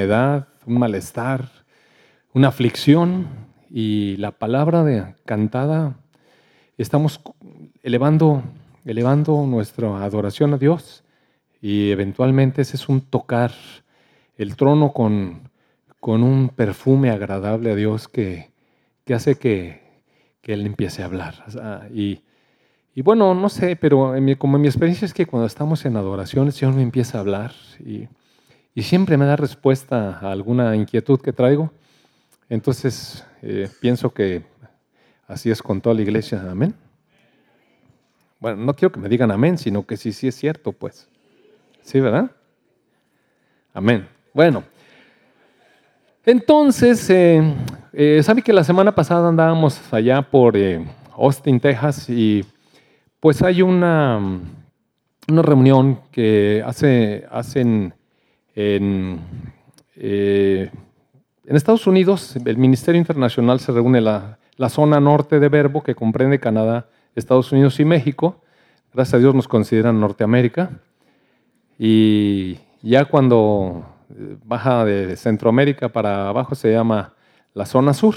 enfermedad, un malestar, una aflicción y la palabra de cantada, estamos elevando, elevando nuestra adoración a Dios y eventualmente ese es un tocar el trono con, con un perfume agradable a Dios que, que hace que, que, Él empiece a hablar. y, y, bueno, no sé, pero como mi experiencia es que cuando estamos en adoración, el Señor me empieza a hablar y, y siempre me da respuesta a alguna inquietud que traigo. Entonces, eh, pienso que así es con toda la iglesia. Amén. Bueno, no quiero que me digan amén, sino que sí, sí es cierto, pues. Sí, ¿verdad? Amén. Bueno, entonces, eh, eh, ¿sabe que la semana pasada andábamos allá por Austin, Texas, y pues hay una, una reunión que hace, hacen en, eh, en Estados Unidos, el Ministerio Internacional se reúne la, la zona norte de Verbo, que comprende Canadá, Estados Unidos y México. Gracias a Dios nos consideran Norteamérica. Y ya cuando eh, baja de Centroamérica para abajo se llama la zona sur.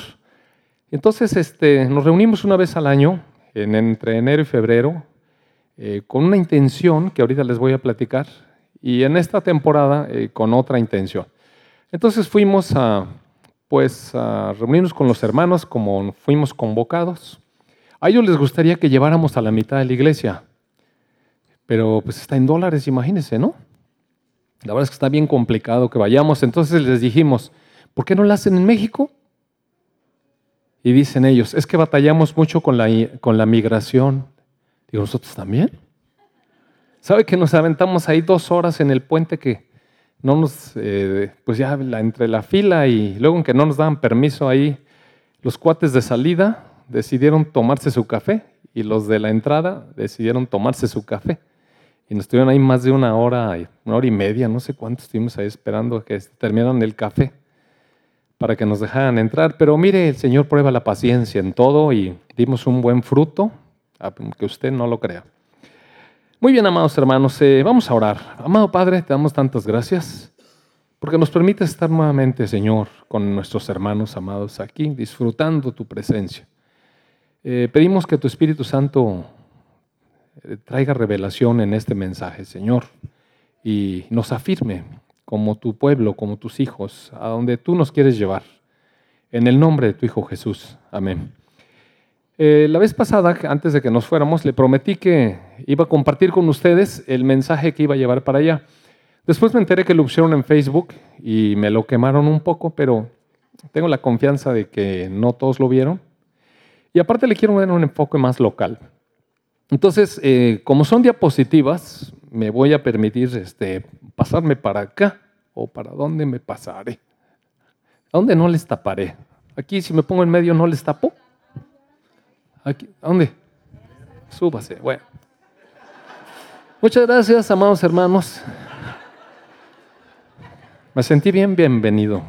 Entonces este, nos reunimos una vez al año, en, entre enero y febrero, eh, con una intención que ahorita les voy a platicar, y en esta temporada eh, con otra intención. Entonces fuimos a, pues, a reunirnos con los hermanos como fuimos convocados. A ellos les gustaría que lleváramos a la mitad de la iglesia, pero pues está en dólares, imagínense, ¿no? La verdad es que está bien complicado que vayamos. Entonces les dijimos, ¿por qué no lo hacen en México? Y dicen ellos, es que batallamos mucho con la, con la migración. Digo, ¿nosotros también? ¿Sabe que nos aventamos ahí dos horas en el puente que no nos, eh, pues ya entre la fila y luego que no nos daban permiso ahí, los cuates de salida decidieron tomarse su café y los de la entrada decidieron tomarse su café. Y nos estuvieron ahí más de una hora, una hora y media, no sé cuánto estuvimos ahí esperando que terminaran el café para que nos dejaran entrar. Pero mire, el Señor prueba la paciencia en todo y dimos un buen fruto, aunque usted no lo crea. Muy bien, amados hermanos, eh, vamos a orar. Amado Padre, te damos tantas gracias porque nos permite estar nuevamente, Señor, con nuestros hermanos amados aquí, disfrutando tu presencia. Eh, pedimos que tu Espíritu Santo eh, traiga revelación en este mensaje, Señor, y nos afirme como tu pueblo, como tus hijos, a donde tú nos quieres llevar. En el nombre de tu Hijo Jesús. Amén. Eh, la vez pasada, antes de que nos fuéramos, le prometí que iba a compartir con ustedes el mensaje que iba a llevar para allá. Después me enteré que lo pusieron en Facebook y me lo quemaron un poco, pero tengo la confianza de que no todos lo vieron. Y aparte le quiero dar un enfoque más local. Entonces, eh, como son diapositivas, me voy a permitir este, pasarme para acá o para dónde me pasaré. ¿A dónde no les taparé? Aquí, si me pongo en medio, ¿no les tapo? Aquí, ¿A dónde? Súbase. Bueno. Muchas gracias, amados hermanos. Me sentí bien bienvenido.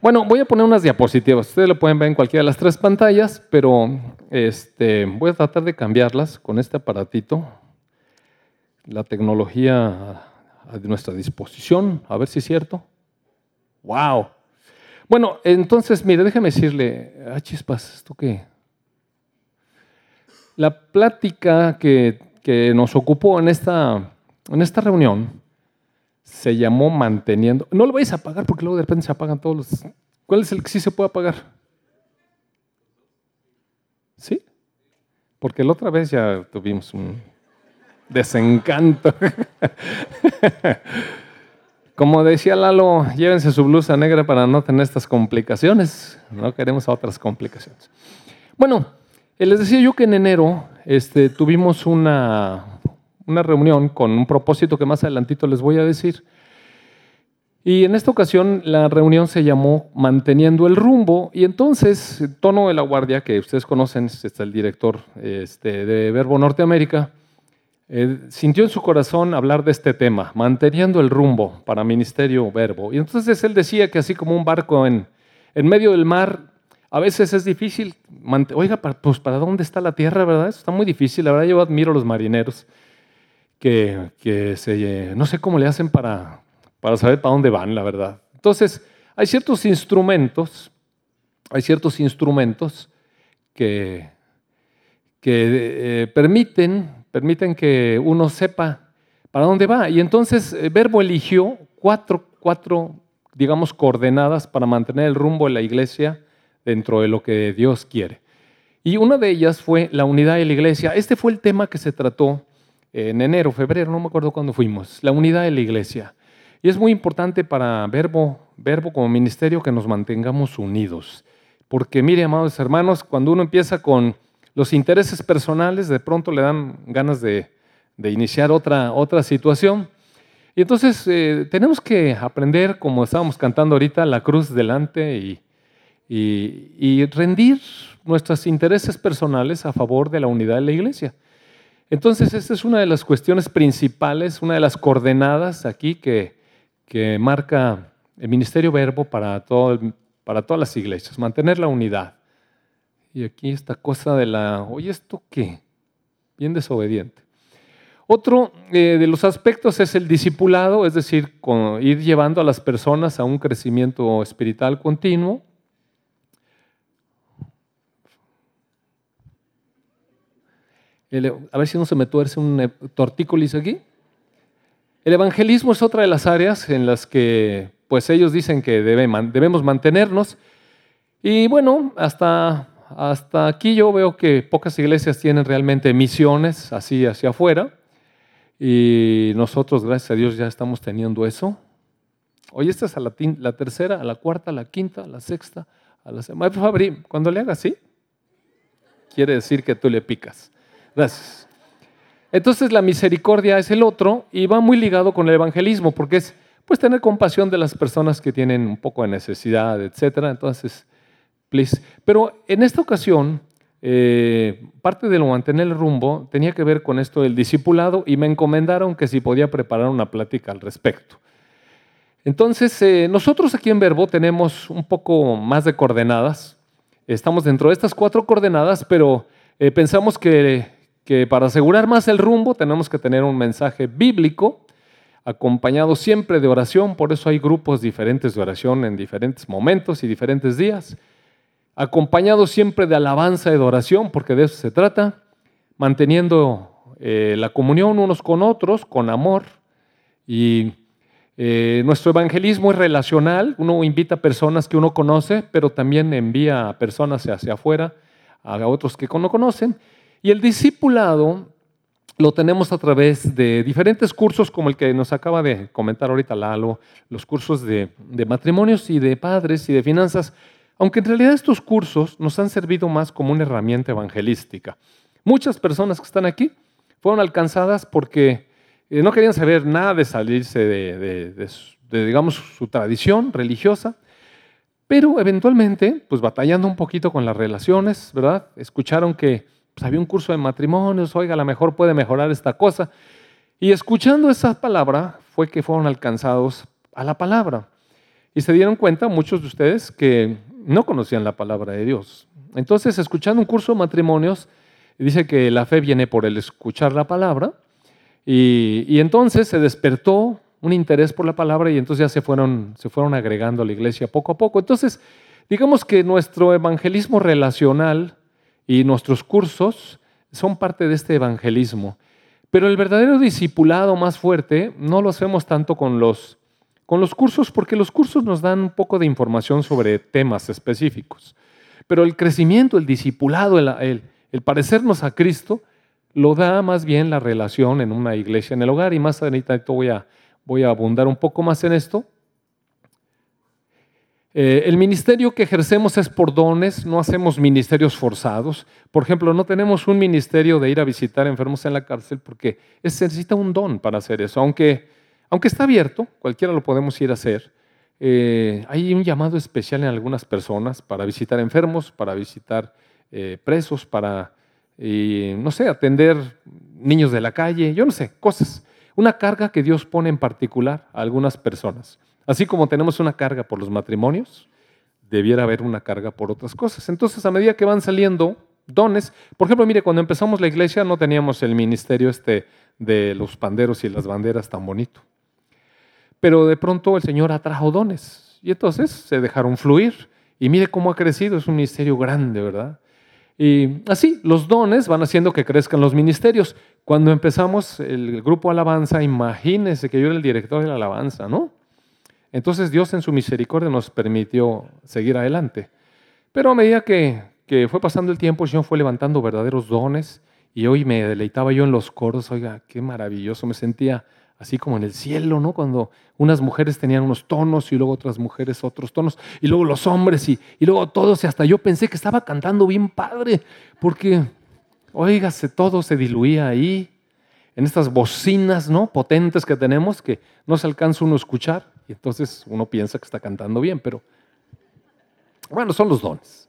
Bueno, voy a poner unas diapositivas. Ustedes lo pueden ver en cualquiera de las tres pantallas, pero este, voy a tratar de cambiarlas con este aparatito. La tecnología a nuestra disposición, a ver si es cierto. ¡Wow! Bueno, entonces, mire, déjeme decirle, ah, chispas, ¿esto qué? La plática que, nos ocupó en esta, en esta reunión se llamó Manteniendo. No lo vais a apagar porque luego de repente se apagan todos los. ¿Cuál es el que sí se puede apagar? ¿Sí? Porque la otra vez ya tuvimos un desencanto. Como decía Lalo, llévense su blusa negra para no tener estas complicaciones. No queremos otras complicaciones. Bueno, eh, les decía yo que en enero este, tuvimos una, reunión con un propósito que más adelantito les voy a decir. Y en esta ocasión la reunión se llamó Manteniendo el rumbo y entonces Tono de la Guardia, que ustedes conocen, está el director este, de Verbo Norteamérica, eh, sintió en su corazón hablar de este tema, manteniendo el rumbo para Ministerio Verbo. Y entonces él decía que así como un barco en, en medio del mar, a veces es difícil, oiga, pues para dónde está la tierra, ¿verdad? Eso está muy difícil, la verdad yo admiro a los marineros que, que se, no sé cómo le hacen para, para saber para dónde van, la verdad. Entonces, hay ciertos instrumentos, hay ciertos instrumentos que, que eh, permiten, permiten que uno sepa para dónde va. Y entonces eh, Verbo eligió cuatro, cuatro, digamos, coordenadas para mantener el rumbo de la iglesia dentro de lo que Dios quiere. Y una de ellas fue la unidad de la iglesia. Este fue el tema que se trató en enero, febrero, no me acuerdo cuándo fuimos, la unidad de la iglesia. Y es muy importante para Verbo, Verbo como ministerio que nos mantengamos unidos. Porque mire, amados hermanos, cuando uno empieza con los intereses personales, de pronto le dan ganas de, iniciar otra, otra situación. Y entonces eh, tenemos que aprender, como estábamos cantando ahorita, la cruz delante y, y rendir nuestros intereses personales a favor de la unidad de la iglesia. Entonces, esta es una de las cuestiones principales, una de las coordenadas aquí que, que marca el Ministerio Verbo para, todo, para todas las iglesias, mantener la unidad. Y aquí esta cosa de la, oye, ¿esto qué? Bien desobediente. Otro eh, de los aspectos es el discipulado, es decir, ir llevando a las personas a un crecimiento espiritual continuo. a ver si no se me tuerce un eh, tortícolis aquí. El evangelismo es otra de las áreas en las que pues ellos dicen que debemos mantenernos. Y bueno, hasta, hasta aquí yo veo que pocas iglesias tienen realmente misiones así hacia afuera. Y nosotros, gracias a Dios, ya estamos teniendo eso. Hoy esta es a la, tercera, a la cuarta, a la quinta, a la sexta, a la semana. Fabri, cuando le hagas así, quiere decir que tú le picas. Gracias. Entonces la misericordia es el otro y va muy ligado con el evangelismo porque es pues tener compasión de las personas que tienen un poco de necesidad, etcétera. Entonces, please. Pero en esta ocasión, eh, parte de lo mantener el rumbo tenía que ver con esto del discipulado y me encomendaron que si podía preparar una plática al respecto. Entonces, eh, nosotros aquí en Verbo tenemos un poco más de coordenadas. Estamos dentro de estas cuatro coordenadas, pero eh, pensamos que que para asegurar más el rumbo tenemos que tener un mensaje bíblico acompañado siempre de oración, por eso hay grupos diferentes de oración en diferentes momentos y diferentes días, acompañado siempre de alabanza y de oración, porque de eso se trata, manteniendo eh, la comunión unos con otros, con amor, y eh, nuestro evangelismo es relacional, uno invita a personas que uno conoce, pero también envía a personas hacia afuera, a otros que no conocen, y el discipulado lo tenemos a través de diferentes cursos como el que nos acaba de comentar ahorita Lalo, los cursos de, matrimonios y de padres y de finanzas, aunque en realidad estos cursos nos han servido más como una herramienta evangelística. Muchas personas que están aquí fueron alcanzadas porque eh, no querían saber nada de salirse de, digamos, su tradición religiosa, pero eventualmente, pues batallando un poquito con las relaciones, ¿verdad? Escucharon que pues, había un curso de matrimonios, oiga, a lo mejor puede mejorar esta cosa. Y escuchando esa palabra fue que fueron alcanzados a la palabra. Y se dieron cuenta muchos de ustedes que no conocían la palabra de Dios. Entonces, escuchando un curso de matrimonios, dice que la fe viene por el escuchar la palabra. Y, y, entonces se despertó un interés por la palabra y entonces ya se fueron, se fueron agregando a la iglesia poco a poco. Entonces, digamos que nuestro evangelismo relacional y nuestros cursos son parte de este evangelismo. Pero el verdadero discipulado más fuerte no lo hacemos tanto con los, con los cursos, porque los cursos nos dan un poco de información sobre temas específicos. Pero el crecimiento, el discipulado, el, parecernos a Cristo, lo da más bien la relación en una iglesia en el hogar. Y más adelante voy a, voy a abundar un poco más en esto. Eh, el ministerio que ejercemos es por dones, no hacemos ministerios forzados. Por ejemplo, no tenemos un ministerio de ir a visitar enfermos en la cárcel porque se necesita un don para hacer eso. Aunque, aunque está abierto, cualquiera lo podemos ir a hacer. Eh, hay un llamado especial en algunas personas para visitar enfermos, para visitar eh, presos, para, no sé, atender niños de la calle, yo no sé, cosas. Una carga que Dios pone en particular a algunas personas. Así como tenemos una carga por los matrimonios, debiera haber una carga por otras cosas. Entonces, a medida que van saliendo dones, por ejemplo, mire, cuando empezamos la iglesia no teníamos el ministerio este de los panderos y las banderas tan bonito. Pero de pronto el Señor atrajo dones y entonces se dejaron fluir. Y mire cómo ha crecido, es un ministerio grande, ¿verdad? Y así, los dones van haciendo que crezcan los ministerios. Cuando empezamos el grupo Alabanza, imagínense que yo era el director de la Alabanza, ¿no? Entonces Dios en su misericordia nos permitió seguir adelante. Pero a medida que, que fue pasando el tiempo, el Señor fue levantando verdaderos dones y hoy me deleitaba yo en los coros, oiga, qué maravilloso, me sentía así como en el cielo, ¿no? Cuando unas mujeres tenían unos tonos y luego otras mujeres otros tonos, y luego los hombres y, y luego todos, y hasta yo pensé que estaba cantando bien padre, porque, oígase, todo se diluía ahí, en estas bocinas, ¿no? Potentes que tenemos, que no se alcanza uno a escuchar, y entonces uno piensa que está cantando bien, pero bueno, son los dones.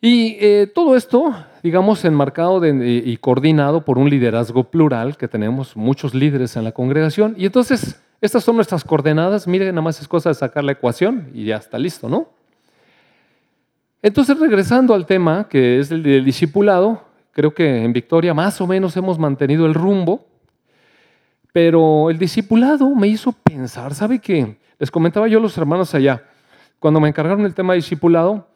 Y eh, todo esto, digamos, enmarcado y coordinado por un liderazgo plural, que tenemos muchos líderes en la congregación. Y entonces, estas son nuestras coordenadas. Miren, nada más es cosa de sacar la ecuación y ya está listo, ¿no? Entonces, regresando al tema, que es el del discipulado, creo que en Victoria más o menos hemos mantenido el rumbo, pero el discipulado me hizo pensar, ¿sabe qué? Les comentaba yo a los hermanos allá, cuando me encargaron el tema discipulado,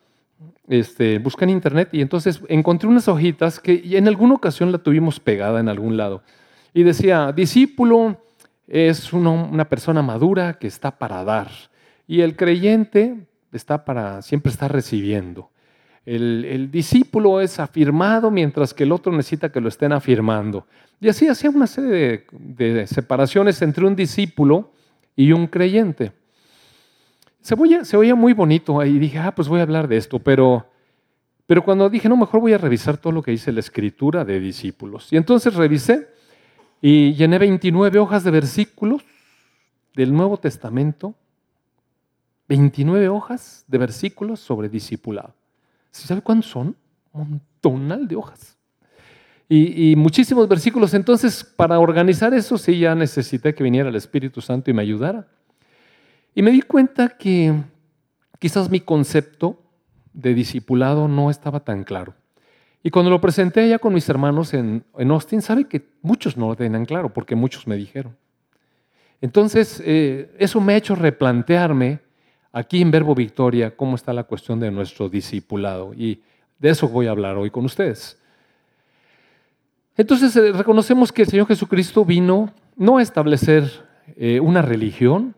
este, busqué en internet y entonces encontré unas hojitas que en alguna ocasión la tuvimos pegada en algún lado. Y decía, discípulo es una persona madura que está para dar. Y el creyente está para, siempre está recibiendo. El, discípulo es afirmado mientras que el otro necesita que lo estén afirmando. Y así hacía una serie de separaciones entre un discípulo y un creyente. Se oía, muy bonito y dije, ah, pues voy a hablar de esto, pero, pero cuando dije, no, mejor voy a revisar todo lo que dice la escritura de discípulos. Y entonces revisé y llené 29 hojas de versículos del Nuevo Testamento, 29 hojas de versículos sobre discipulado. ¿Sabe cuántos son? Un montonal de hojas. Y, y, muchísimos versículos. Entonces, para organizar eso, sí ya necesité que viniera el Espíritu Santo y me ayudara. Y me di cuenta que quizás mi concepto de discipulado no estaba tan claro. Y cuando lo presenté allá con mis hermanos en, Austin, sabe que muchos no lo tenían claro, porque muchos me dijeron. Entonces, eh, eso me ha hecho replantearme aquí en Verbo Victoria cómo está la cuestión de nuestro discipulado. Y de eso voy a hablar hoy con ustedes. Entonces, eh, reconocemos que el Señor Jesucristo vino no a establecer eh, una religión,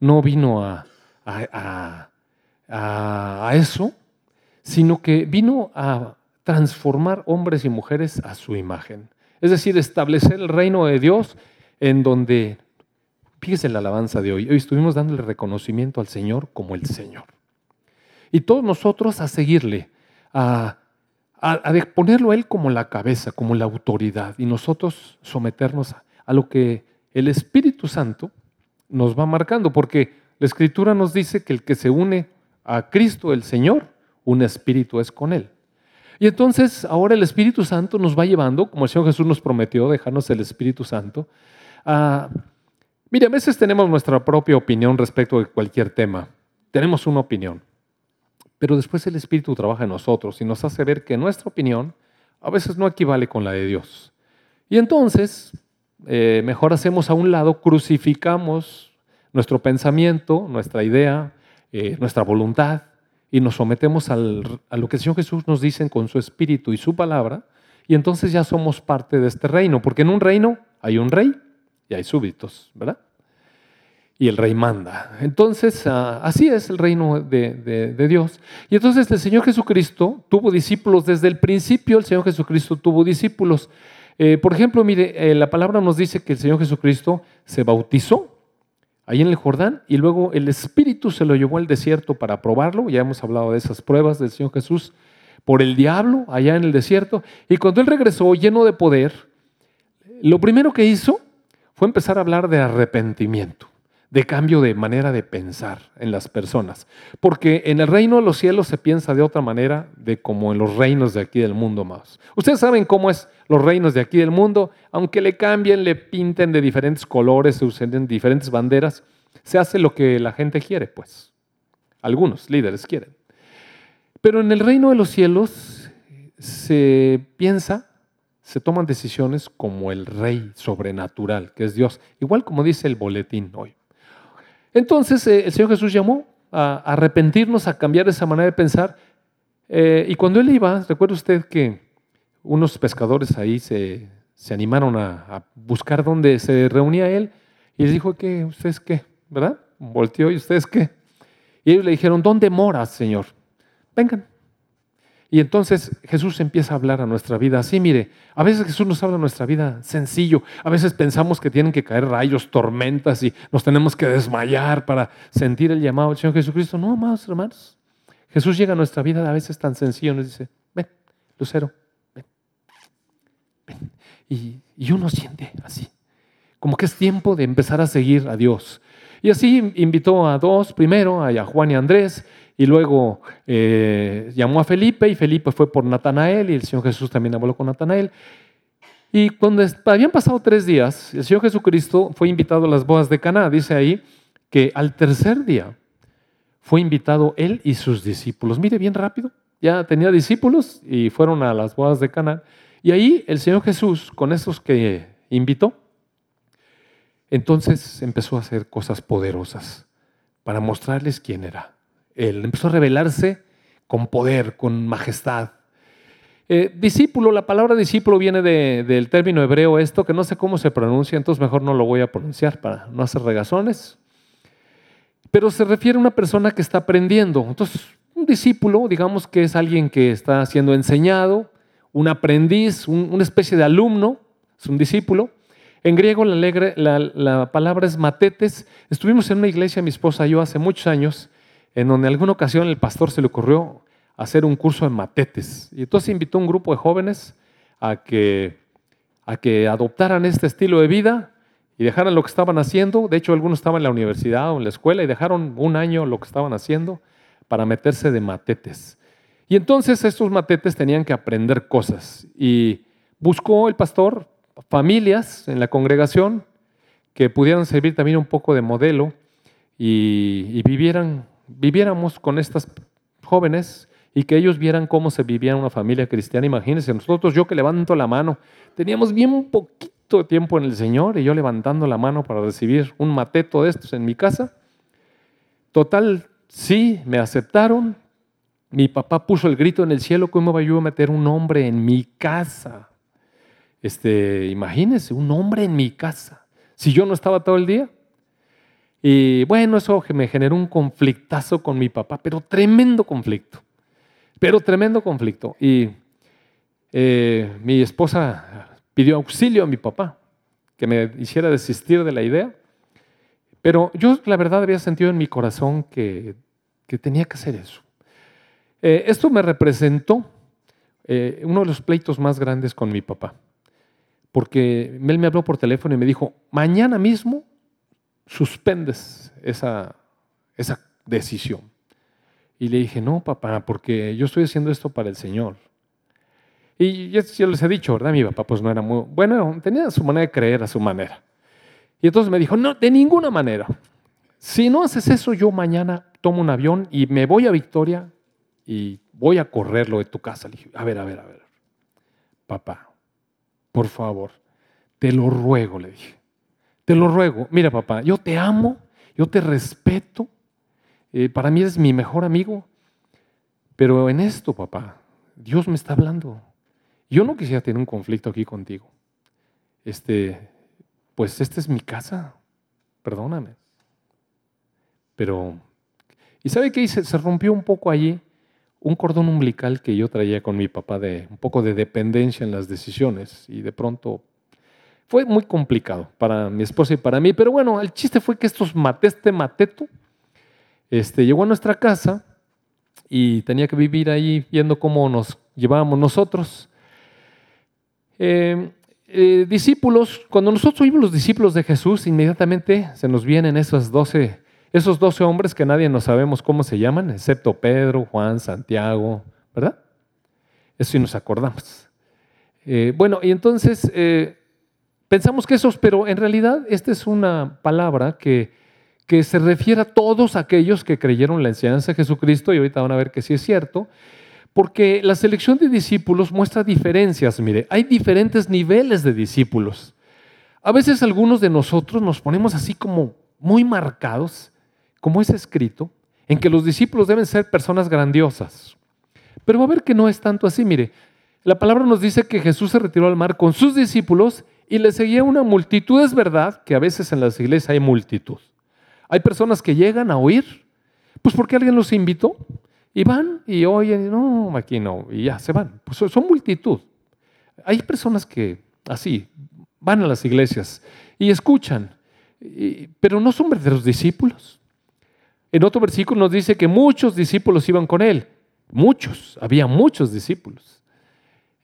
no vino a, a, eso, sino que vino a transformar hombres y mujeres a su imagen. Es decir, establecer el reino de Dios en donde, fíjese la alabanza de hoy, hoy estuvimos dándole reconocimiento al Señor como el Señor. Y todos nosotros a seguirle, a, a, ponerlo a Él como la cabeza, como la autoridad, y nosotros someternos a lo que el Espíritu Santo nos va marcando, porque la Escritura nos dice que el que se une a Cristo el Señor, un espíritu es con Él. Y entonces ahora el Espíritu Santo nos va llevando, como el Señor Jesús nos prometió dejarnos el Espíritu Santo, a... Mire, a veces tenemos nuestra propia opinión respecto de cualquier tema. Tenemos una opinión. Pero después el Espíritu trabaja en nosotros y nos hace ver que nuestra opinión a veces no equivale con la de Dios. Y entonces eh, mejor hacemos a un lado, crucificamos nuestro pensamiento, nuestra idea, eh, nuestra voluntad y nos sometemos a lo que el Señor Jesús nos dice con su espíritu y su palabra y entonces ya somos parte de este reino, porque en un reino hay un rey y hay súbditos, ¿verdad? Y el rey manda. Entonces, ah, así es el reino de, de Dios. Y entonces el Señor Jesucristo tuvo discípulos desde el principio, el Señor Jesucristo tuvo discípulos. Eh, por ejemplo, mire, eh, la palabra nos dice que el Señor Jesucristo se bautizó ahí en el Jordán y luego el Espíritu se lo llevó al desierto para probarlo. Ya hemos hablado de esas pruebas del Señor Jesús por el diablo allá en el desierto. Y cuando él regresó lleno de poder, lo primero que hizo fue empezar a hablar de arrepentimiento de cambio de manera de pensar en las personas. Porque en el reino de los cielos se piensa de otra manera de como en los reinos de aquí del mundo más. Ustedes saben cómo es los reinos de aquí del mundo, aunque le cambien, le pinten de diferentes colores, se usen diferentes banderas, se hace lo que la gente quiere, pues. Algunos líderes quieren. Pero en el reino de los cielos se piensa se toman decisiones como el rey sobrenatural, que es Dios, igual como dice el boletín hoy. Entonces eh, el Señor Jesús llamó a arrepentirnos, a cambiar esa manera de pensar. Eh, y cuando él iba, recuerda usted que unos pescadores ahí se, animaron a, buscar dónde se reunía él y les dijo que ustedes qué, ¿verdad? Volteó y ustedes qué. Y ellos le dijeron, ¿dónde moras, Señor? Vengan. Y entonces Jesús empieza a hablar a nuestra vida así, mire, a veces Jesús nos habla a nuestra vida sencillo, a veces pensamos que tienen que caer rayos, tormentas y nos tenemos que desmayar para sentir el llamado del Señor Jesucristo. No, amados hermanos, Jesús llega a nuestra vida a veces tan sencillo, nos dice, ven, Lucero, ven, ven. Y, y uno siente así, como que es tiempo de empezar a seguir a Dios. Y así invitó a dos, primero a Juan y Andrés, y luego eh, llamó a Felipe y Felipe fue por Natanael y el Señor Jesús también habló con Natanael. Y cuando habían pasado tres días, el Señor Jesucristo fue invitado a las bodas de Caná. Dice ahí que al tercer día fue invitado él y sus discípulos. Mire bien rápido, ya tenía discípulos y fueron a las bodas de Caná. Y ahí el Señor Jesús, con esos que invitó, entonces empezó a hacer cosas poderosas para mostrarles quién era. Él empezó a revelarse con poder, con majestad. Eh, discípulo, la palabra discípulo viene del término hebreo esto, que no sé cómo se pronuncia, entonces mejor no lo voy a pronunciar para no hacer regazones. Pero se refiere a una persona que está aprendiendo. Entonces, un discípulo, digamos que es alguien que está siendo enseñado, un aprendiz, una especie de alumno, es un discípulo. En griego la, la, palabra es matetes. Estuvimos en una iglesia, mi esposa y yo, hace muchos años, en donde en alguna ocasión el pastor se le ocurrió hacer un curso en matetes. Y entonces invitó a un grupo de jóvenes a que, a que adoptaran este estilo de vida y dejaran lo que estaban haciendo. De hecho, algunos estaban en la universidad o en la escuela y dejaron un año lo que estaban haciendo para meterse de matetes. Y entonces estos matetes tenían que aprender cosas. Y buscó el pastor familias en la congregación que pudieran servir también un poco de modelo y vivieran viviéramos con estas jóvenes y que ellos vieran cómo se vivía una familia cristiana. Imagínense, nosotros, yo que levanto la mano, teníamos bien poquito tiempo en el Señor y yo levantando la mano para recibir un mateto de estos en mi casa. Total, sí, me aceptaron. Mi papá puso el grito en el cielo, ¿cómo iba yo a meter un hombre en mi casa? Este, imagínense, un hombre en mi casa. Si yo no estaba todo el día, y bueno, eso me generó un conflictazo con mi papá, pero tremendo conflicto, pero tremendo conflicto. Y eh, mi esposa pidió auxilio a mi papá, que me hiciera desistir de la idea, pero yo la verdad había sentido en mi corazón que, tenía que hacer eso. Eh, esto me representó eh, uno de los pleitos más grandes con mi papá, porque él me habló por teléfono y me dijo, mañana mismo suspendes esa, esa decisión. Y le dije, no, papá, porque yo estoy haciendo esto para el Señor. Y yo les he dicho, ¿verdad? Mi papá pues no era muy, bueno, tenía su manera de creer a su manera. Y entonces me dijo, no, de ninguna manera. Si no haces eso, yo mañana tomo un avión y me voy a Victoria y voy a correrlo de tu casa. Le dije, a ver, a ver, a ver. Papá, por favor, te lo ruego, le dije. Te lo ruego, mira papá, yo te amo, yo te respeto, eh, para mí eres mi mejor amigo, pero en esto, papá, Dios me está hablando. Yo no quisiera tener un conflicto aquí contigo. Este, pues esta es mi casa, perdóname. Pero, ¿y sabe qué? Se rompió un poco allí un cordón umbilical que yo traía con mi papá de un poco de dependencia en las decisiones y de pronto fue muy complicado para mi esposa y para mí, pero bueno, el chiste fue que estos este mateto este, llegó a nuestra casa y tenía que vivir ahí viendo cómo nos llevábamos nosotros. Eh, eh, discípulos, cuando nosotros oímos los discípulos de Jesús, inmediatamente se nos vienen esos doce, esos doce hombres que nadie nos sabemos cómo se llaman, excepto Pedro, Juan, Santiago, ¿verdad? Eso sí nos acordamos. Eh, bueno, y entonces Pensamos que esos, pero en realidad esta es una palabra que, que se refiere a todos aquellos que creyeron la enseñanza de Jesucristo, y ahorita van a ver que sí es cierto, Porque la selección de discípulos muestra diferencias. Mire, hay diferentes niveles de discípulos. A veces algunos de nosotros nos ponemos así como muy marcados, como es escrito, en que los discípulos deben ser personas grandiosas. Pero va a ver que no es tanto así. Mire, la palabra nos dice que Jesús se retiró al mar con sus discípulos y le seguía una multitud. Es verdad que a veces en las iglesias hay multitud. Hay personas que llegan a oír, pues porque alguien los invitó y van y oyen, no, aquí no, y ya se van. Pues son multitud. Hay personas que así van a las iglesias y escuchan, pero no son verdaderos discípulos. En otro versículo nos dice que muchos discípulos iban con él. Muchos, había muchos discípulos.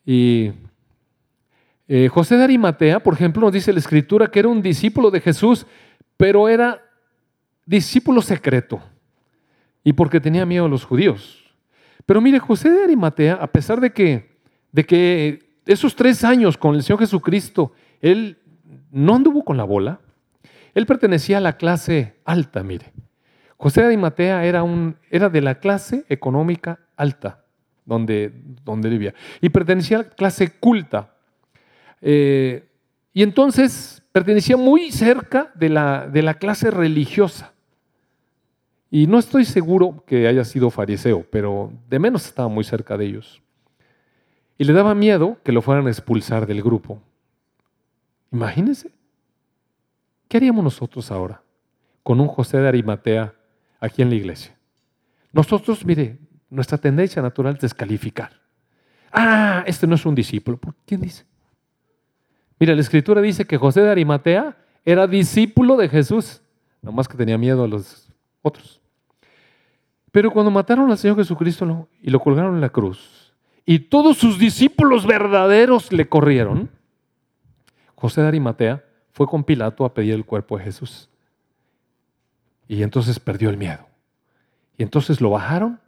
Y eh, José de Arimatea, por ejemplo, nos dice la escritura que era un discípulo de Jesús, pero era discípulo secreto y porque tenía miedo a los judíos. Pero mire, José de Arimatea, a pesar de que, de que esos tres años con el Señor Jesucristo, él no anduvo con la bola, él pertenecía a la clase alta, mire. José de Arimatea era, un, era de la clase económica alta, donde, donde vivía, y pertenecía a la clase culta. Eh, y entonces pertenecía muy cerca de la, de la clase religiosa. Y no estoy seguro que haya sido fariseo, pero de menos estaba muy cerca de ellos. Y le daba miedo que lo fueran a expulsar del grupo. Imagínense. ¿Qué haríamos nosotros ahora con un José de Arimatea aquí en la iglesia? Nosotros, mire, nuestra tendencia natural es descalificar. Ah, este no es un discípulo. ¿Por quién dice? Mira, la escritura dice que José de Arimatea era discípulo de Jesús, nomás que tenía miedo a los otros. Pero cuando mataron al Señor Jesucristo y lo colgaron en la cruz, y todos sus discípulos verdaderos le corrieron, José de Arimatea fue con Pilato a pedir el cuerpo de Jesús. Y entonces perdió el miedo. Y entonces lo bajaron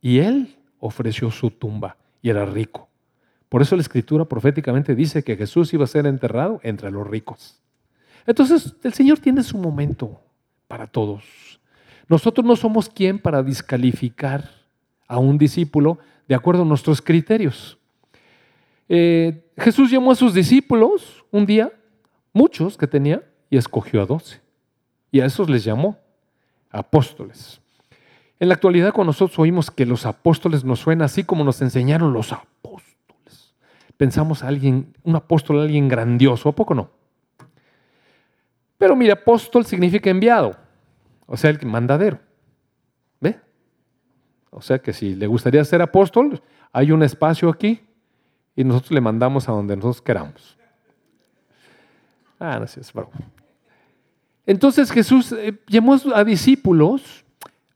y él ofreció su tumba y era rico. Por eso la escritura proféticamente dice que Jesús iba a ser enterrado entre los ricos. Entonces el Señor tiene su momento para todos. Nosotros no somos quien para descalificar a un discípulo de acuerdo a nuestros criterios. Eh, Jesús llamó a sus discípulos un día, muchos que tenía, y escogió a doce. Y a esos les llamó apóstoles. En la actualidad, cuando nosotros oímos que los apóstoles nos suena así como nos enseñaron los apóstoles, pensamos a alguien, un apóstol, alguien grandioso, ¿a poco no? Pero mire, apóstol significa enviado. O sea, el mandadero. ¿Ve? O sea que si le gustaría ser apóstol, hay un espacio aquí y nosotros le mandamos a donde nosotros queramos. Ah, no es bravo. Entonces Jesús eh, llamó a discípulos,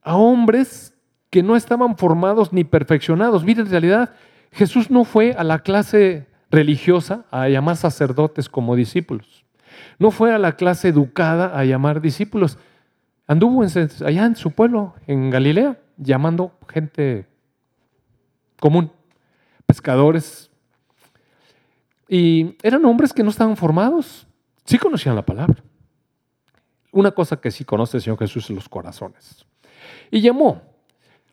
a hombres que no estaban formados ni perfeccionados. Mire, en realidad Jesús no fue a la clase religiosa a llamar sacerdotes como discípulos. No fue a la clase educada a llamar discípulos. Anduvo allá en su pueblo, en Galilea, llamando gente común, pescadores. Y eran hombres que no estaban formados, sí conocían la palabra. Una cosa que sí conoce el Señor Jesús en los corazones. Y llamó.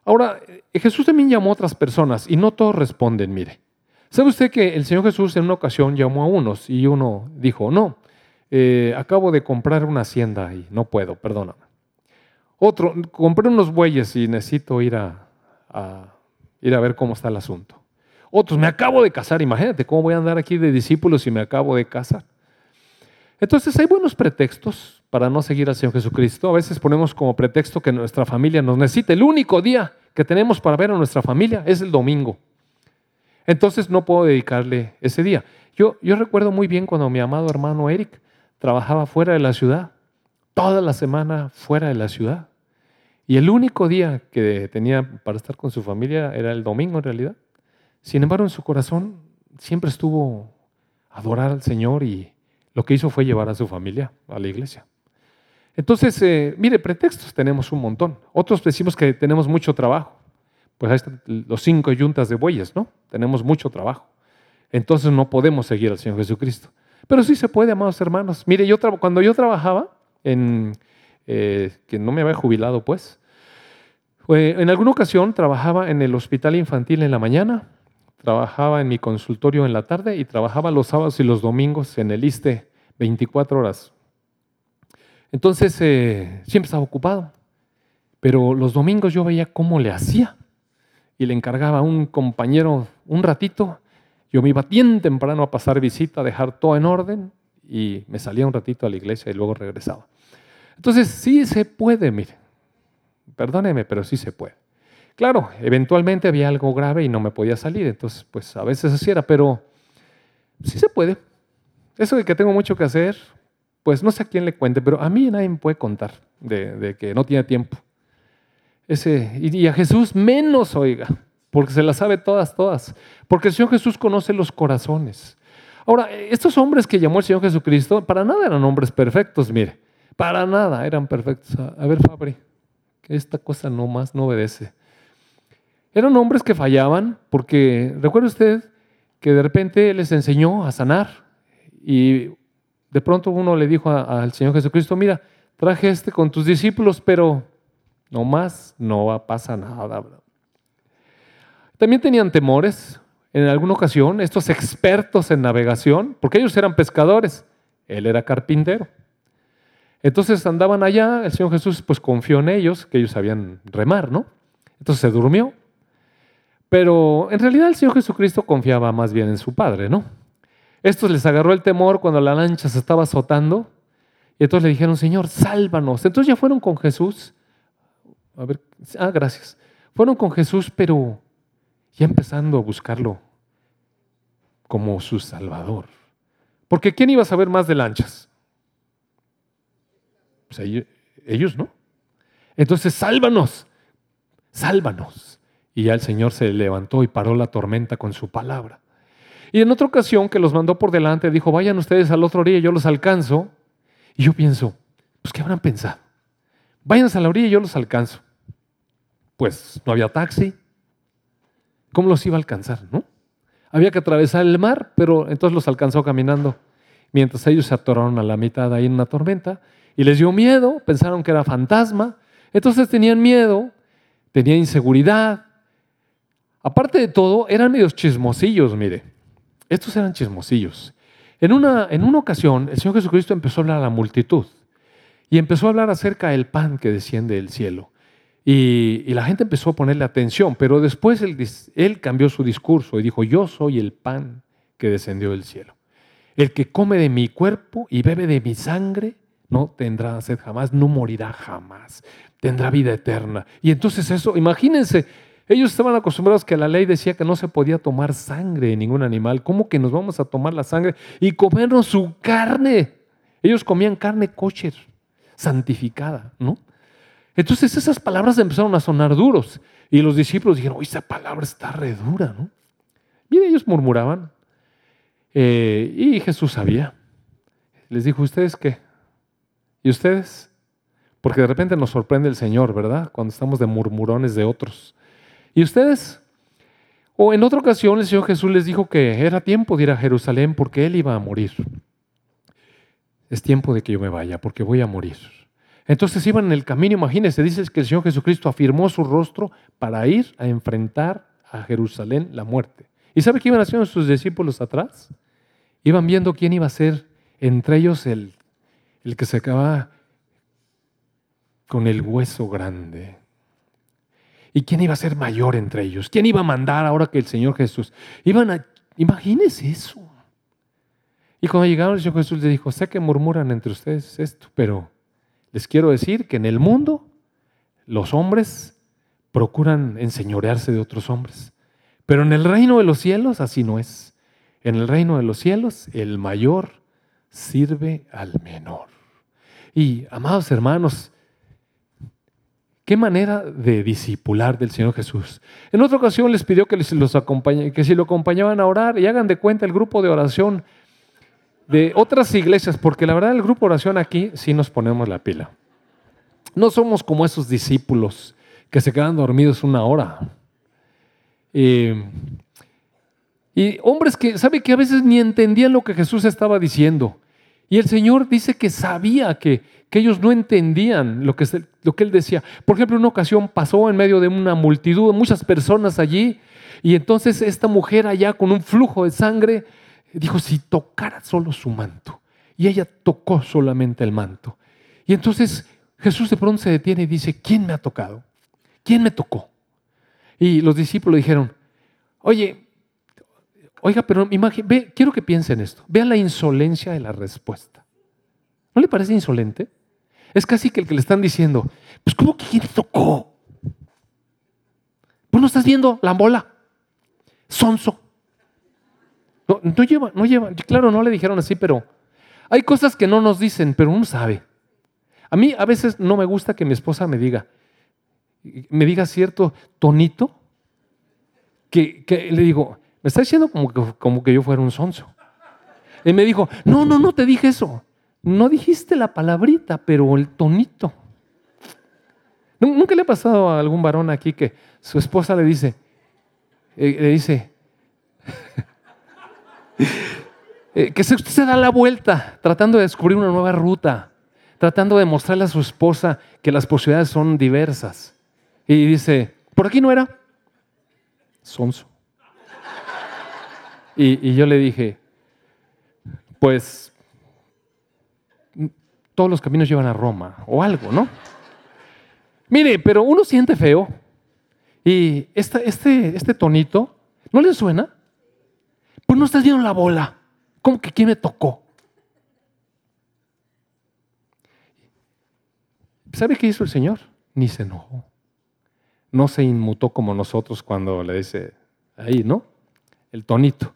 Ahora, eh, Jesús también llamó a otras personas y no todos responden, mire. ¿Sabe usted que el Señor Jesús en una ocasión llamó a unos y uno dijo, no, eh, acabo de comprar una hacienda y no puedo, perdóname. Otro, compré unos bueyes y necesito ir a, ir a ver cómo está el asunto. Otros, me acabo de casar, imagínate cómo voy a andar aquí de discípulos si me acabo de casar. Entonces hay buenos pretextos para no seguir al Señor Jesucristo. A veces ponemos como pretexto que nuestra familia nos necesita. El único día que tenemos para ver a nuestra familia es el domingo. Entonces no puedo dedicarle ese día. Yo, yo recuerdo muy bien cuando mi amado hermano Eric trabajaba fuera de la ciudad, toda la semana fuera de la ciudad. Y el único día que tenía para estar con su familia era el domingo en realidad. Sin embargo, en su corazón siempre estuvo adorar al Señor y lo que hizo fue llevar a su familia a la iglesia. Entonces, eh, mire, pretextos tenemos un montón. Otros decimos que tenemos mucho trabajo. Pues ahí están los cinco yuntas de bueyes, ¿no? Tenemos mucho trabajo. Entonces no podemos seguir al Señor Jesucristo. Pero sí se puede, amados hermanos. Mire, yo cuando yo trabajaba eh, que no me había jubilado pues, en alguna ocasión trabajaba en el hospital infantil en la mañana, trabajaba en mi consultorio en la tarde y trabajaba los sábados y los domingos en el ISTE 24 horas. Entonces eh, siempre estaba ocupado, pero los domingos yo veía cómo le hacía y le encargaba a un compañero un ratito. Yo me iba bien temprano a pasar visita, a dejar todo en orden y me salía un ratito a la iglesia y luego regresaba. Entonces sí se puede, mire, perdóneme, pero sí se puede. Claro, eventualmente había algo grave y no me podía salir, entonces pues a veces así era, pero sí se puede. Eso de que tengo mucho que hacer, pues no sé a quién le cuente, pero a mí nadie me puede contar de, que no tiene tiempo. Ese, y a Jesús menos, oiga, porque se las sabe todas, todas. Porque el Señor Jesús conoce los corazones. Ahora, estos hombres que llamó el Señor Jesucristo, para nada eran hombres perfectos, mire, para nada eran perfectos. A ver, Fabri, que esta cosa no más no obedece. Eran hombres que fallaban porque, recuerde usted que de repente les enseñó a sanar y de pronto uno le dijo al Señor Jesucristo, mira, traje este con tus discípulos, pero no más, no pasa nada. También tenían temores en alguna ocasión, estos expertos en navegación, porque ellos eran pescadores, él era carpintero. Entonces andaban allá, el Señor Jesús pues confió en ellos, que ellos sabían remar, ¿no? Entonces se durmió. Pero en realidad el Señor Jesucristo confiaba más bien en su Padre, ¿no? Estos les agarró el temor cuando la lancha se estaba azotando y entonces le dijeron, Señor, sálvanos. Entonces ya fueron con Jesús. A ver, ah, gracias. Fueron con Jesús, pero ya empezando a buscarlo como su Salvador. Porque ¿quién iba a saber más de lanchas? Pues ellos, no. Entonces, sálvanos, sálvanos. Y ya el Señor se levantó y paró la tormenta con su palabra. Y en otra ocasión que los mandó por delante, dijo, vayan ustedes al otro orilla, yo los alcanzo. Y yo pienso, pues ¿qué habrán pensado? Váyanse a la orilla y yo los alcanzo. Pues no había taxi. ¿Cómo los iba a alcanzar? ¿No? Había que atravesar el mar, pero entonces los alcanzó caminando. Mientras ellos se atoraron a la mitad ahí en una tormenta y les dio miedo, pensaron que era fantasma. Entonces tenían miedo, tenían inseguridad. Aparte de todo, eran medios chismosillos, mire. Estos eran chismosillos. En una, en una ocasión, el Señor Jesucristo empezó a hablar a la multitud y empezó a hablar acerca del pan que desciende del cielo. Y, la gente empezó a ponerle atención, pero después él, él cambió su discurso y dijo, yo soy el pan que descendió del cielo. El que come de mi cuerpo y bebe de mi sangre no tendrá sed jamás, no morirá jamás, tendrá vida eterna. Y entonces eso, imagínense, ellos estaban acostumbrados que la ley decía que no se podía tomar sangre de ningún animal. ¿Cómo que nos vamos a tomar la sangre y comernos su carne? Ellos comían carne kosher, santificada, ¿no? Entonces esas palabras empezaron a sonar duros y los discípulos dijeron, esa palabra está re dura, ¿no? Bien, ellos murmuraban eh, y Jesús sabía. Les dijo, ¿ustedes qué? ¿Y ustedes? Porque de repente nos sorprende el Señor, ¿verdad? Cuando estamos de murmurones de otros. ¿Y ustedes? O en otra ocasión el Señor Jesús les dijo que era tiempo de ir a Jerusalén porque Él iba a morir. Es tiempo de que yo me vaya porque voy a morir. Entonces iban en el camino, imagínense, dice que el Señor Jesucristo afirmó su rostro para ir a enfrentar a Jerusalén la muerte. ¿Y sabe qué iban haciendo sus discípulos atrás? Iban viendo quién iba a ser entre ellos el, el que se acaba con el hueso grande. ¿Y quién iba a ser mayor entre ellos? ¿Quién iba a mandar ahora que el Señor Jesús? Iban a, imagínense eso. Y cuando llegaron el Señor Jesús le dijo, sé que murmuran entre ustedes esto, pero les quiero decir que en el mundo los hombres procuran enseñorearse de otros hombres. Pero en el reino de los cielos así no es. En el reino de los cielos el mayor sirve al menor. Y amados hermanos, Qué manera de discipular del Señor Jesús. En otra ocasión les pidió que, los que si lo acompañaban a orar y hagan de cuenta el grupo de oración de otras iglesias, porque la verdad el grupo de oración aquí sí nos ponemos la pila. No somos como esos discípulos que se quedan dormidos una hora. Eh, y hombres que, ¿sabe que a veces ni entendían lo que Jesús estaba diciendo? Y el Señor dice que sabía que, que ellos no entendían lo que lo que él decía. Por ejemplo, una ocasión pasó en medio de una multitud, muchas personas allí, y entonces esta mujer allá con un flujo de sangre dijo, si tocara solo su manto. Y ella tocó solamente el manto. Y entonces Jesús de pronto se detiene y dice, ¿quién me ha tocado? ¿Quién me tocó? Y los discípulos dijeron, oye, oiga, pero ve, quiero que piensen esto. Vean la insolencia de la respuesta. ¿No le parece insolente? Es casi que el que le están diciendo, pues ¿cómo que quién te tocó? Pues no estás viendo la bola. Sonso. No, lleva, no lleva, claro, no le dijeron así, pero hay cosas que no nos dicen, pero uno sabe. A mí a veces no me gusta que mi esposa me diga, me diga cierto tonito, que, le digo, me está diciendo como que, como que yo fuera un sonso. Y me dijo, no, no, no te dije eso. No dijiste la palabrita, pero el tonito. ¿Nunca le ha pasado a algún varón aquí que su esposa le dice, eh, le dice, eh, que usted se da la vuelta tratando de descubrir una nueva ruta, tratando de mostrarle a su esposa que las posibilidades son diversas. Y dice, ¿por aquí no era? Sonso. Y, y yo le dije, pues todos los caminos llevan a Roma o algo, ¿no? Mire, pero uno siente feo y este, este, este tonito, ¿no le suena? Pues no estás viendo la bola. ¿Cómo que quién me tocó? ¿Sabe qué hizo el Señor? Ni se enojó. No se inmutó como nosotros cuando le dice ahí, ¿no? El tonito.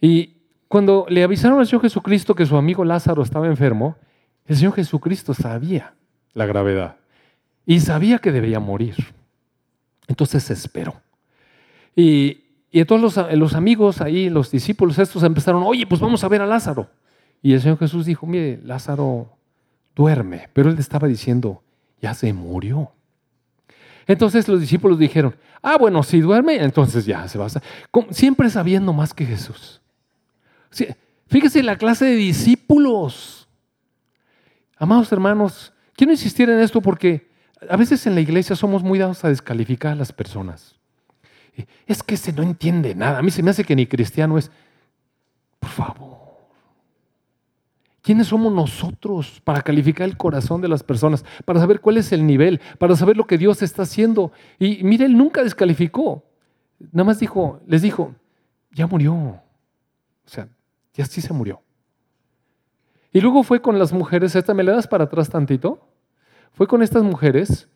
Y cuando le avisaron al Señor Jesucristo que su amigo Lázaro estaba enfermo, el Señor Jesucristo sabía la gravedad y sabía que debía morir. Entonces se esperó. Y, entonces los, los, amigos ahí, los discípulos estos empezaron, oye, pues vamos a ver a Lázaro. Y el Señor Jesús dijo, mire, Lázaro duerme, pero él estaba diciendo, ya se murió. Entonces los discípulos dijeron, ah, bueno, si duerme, entonces ya se va a... Siempre sabiendo más que Jesús. Fíjese la clase de discípulos. Amados hermanos, quiero insistir en esto porque a veces en la iglesia somos muy dados a descalificar a las personas. Es que se no entiende nada. A mí se me hace que ni cristiano es. Por favor. ¿Quiénes somos nosotros para calificar el corazón de las personas? Para saber cuál es el nivel, para saber lo que Dios está haciendo. Y mire, él nunca descalificó. Nada más dijo, les dijo, ya murió. O sea, y así se murió. Y luego fue con las mujeres, esta me le das para atrás tantito, fue con estas mujeres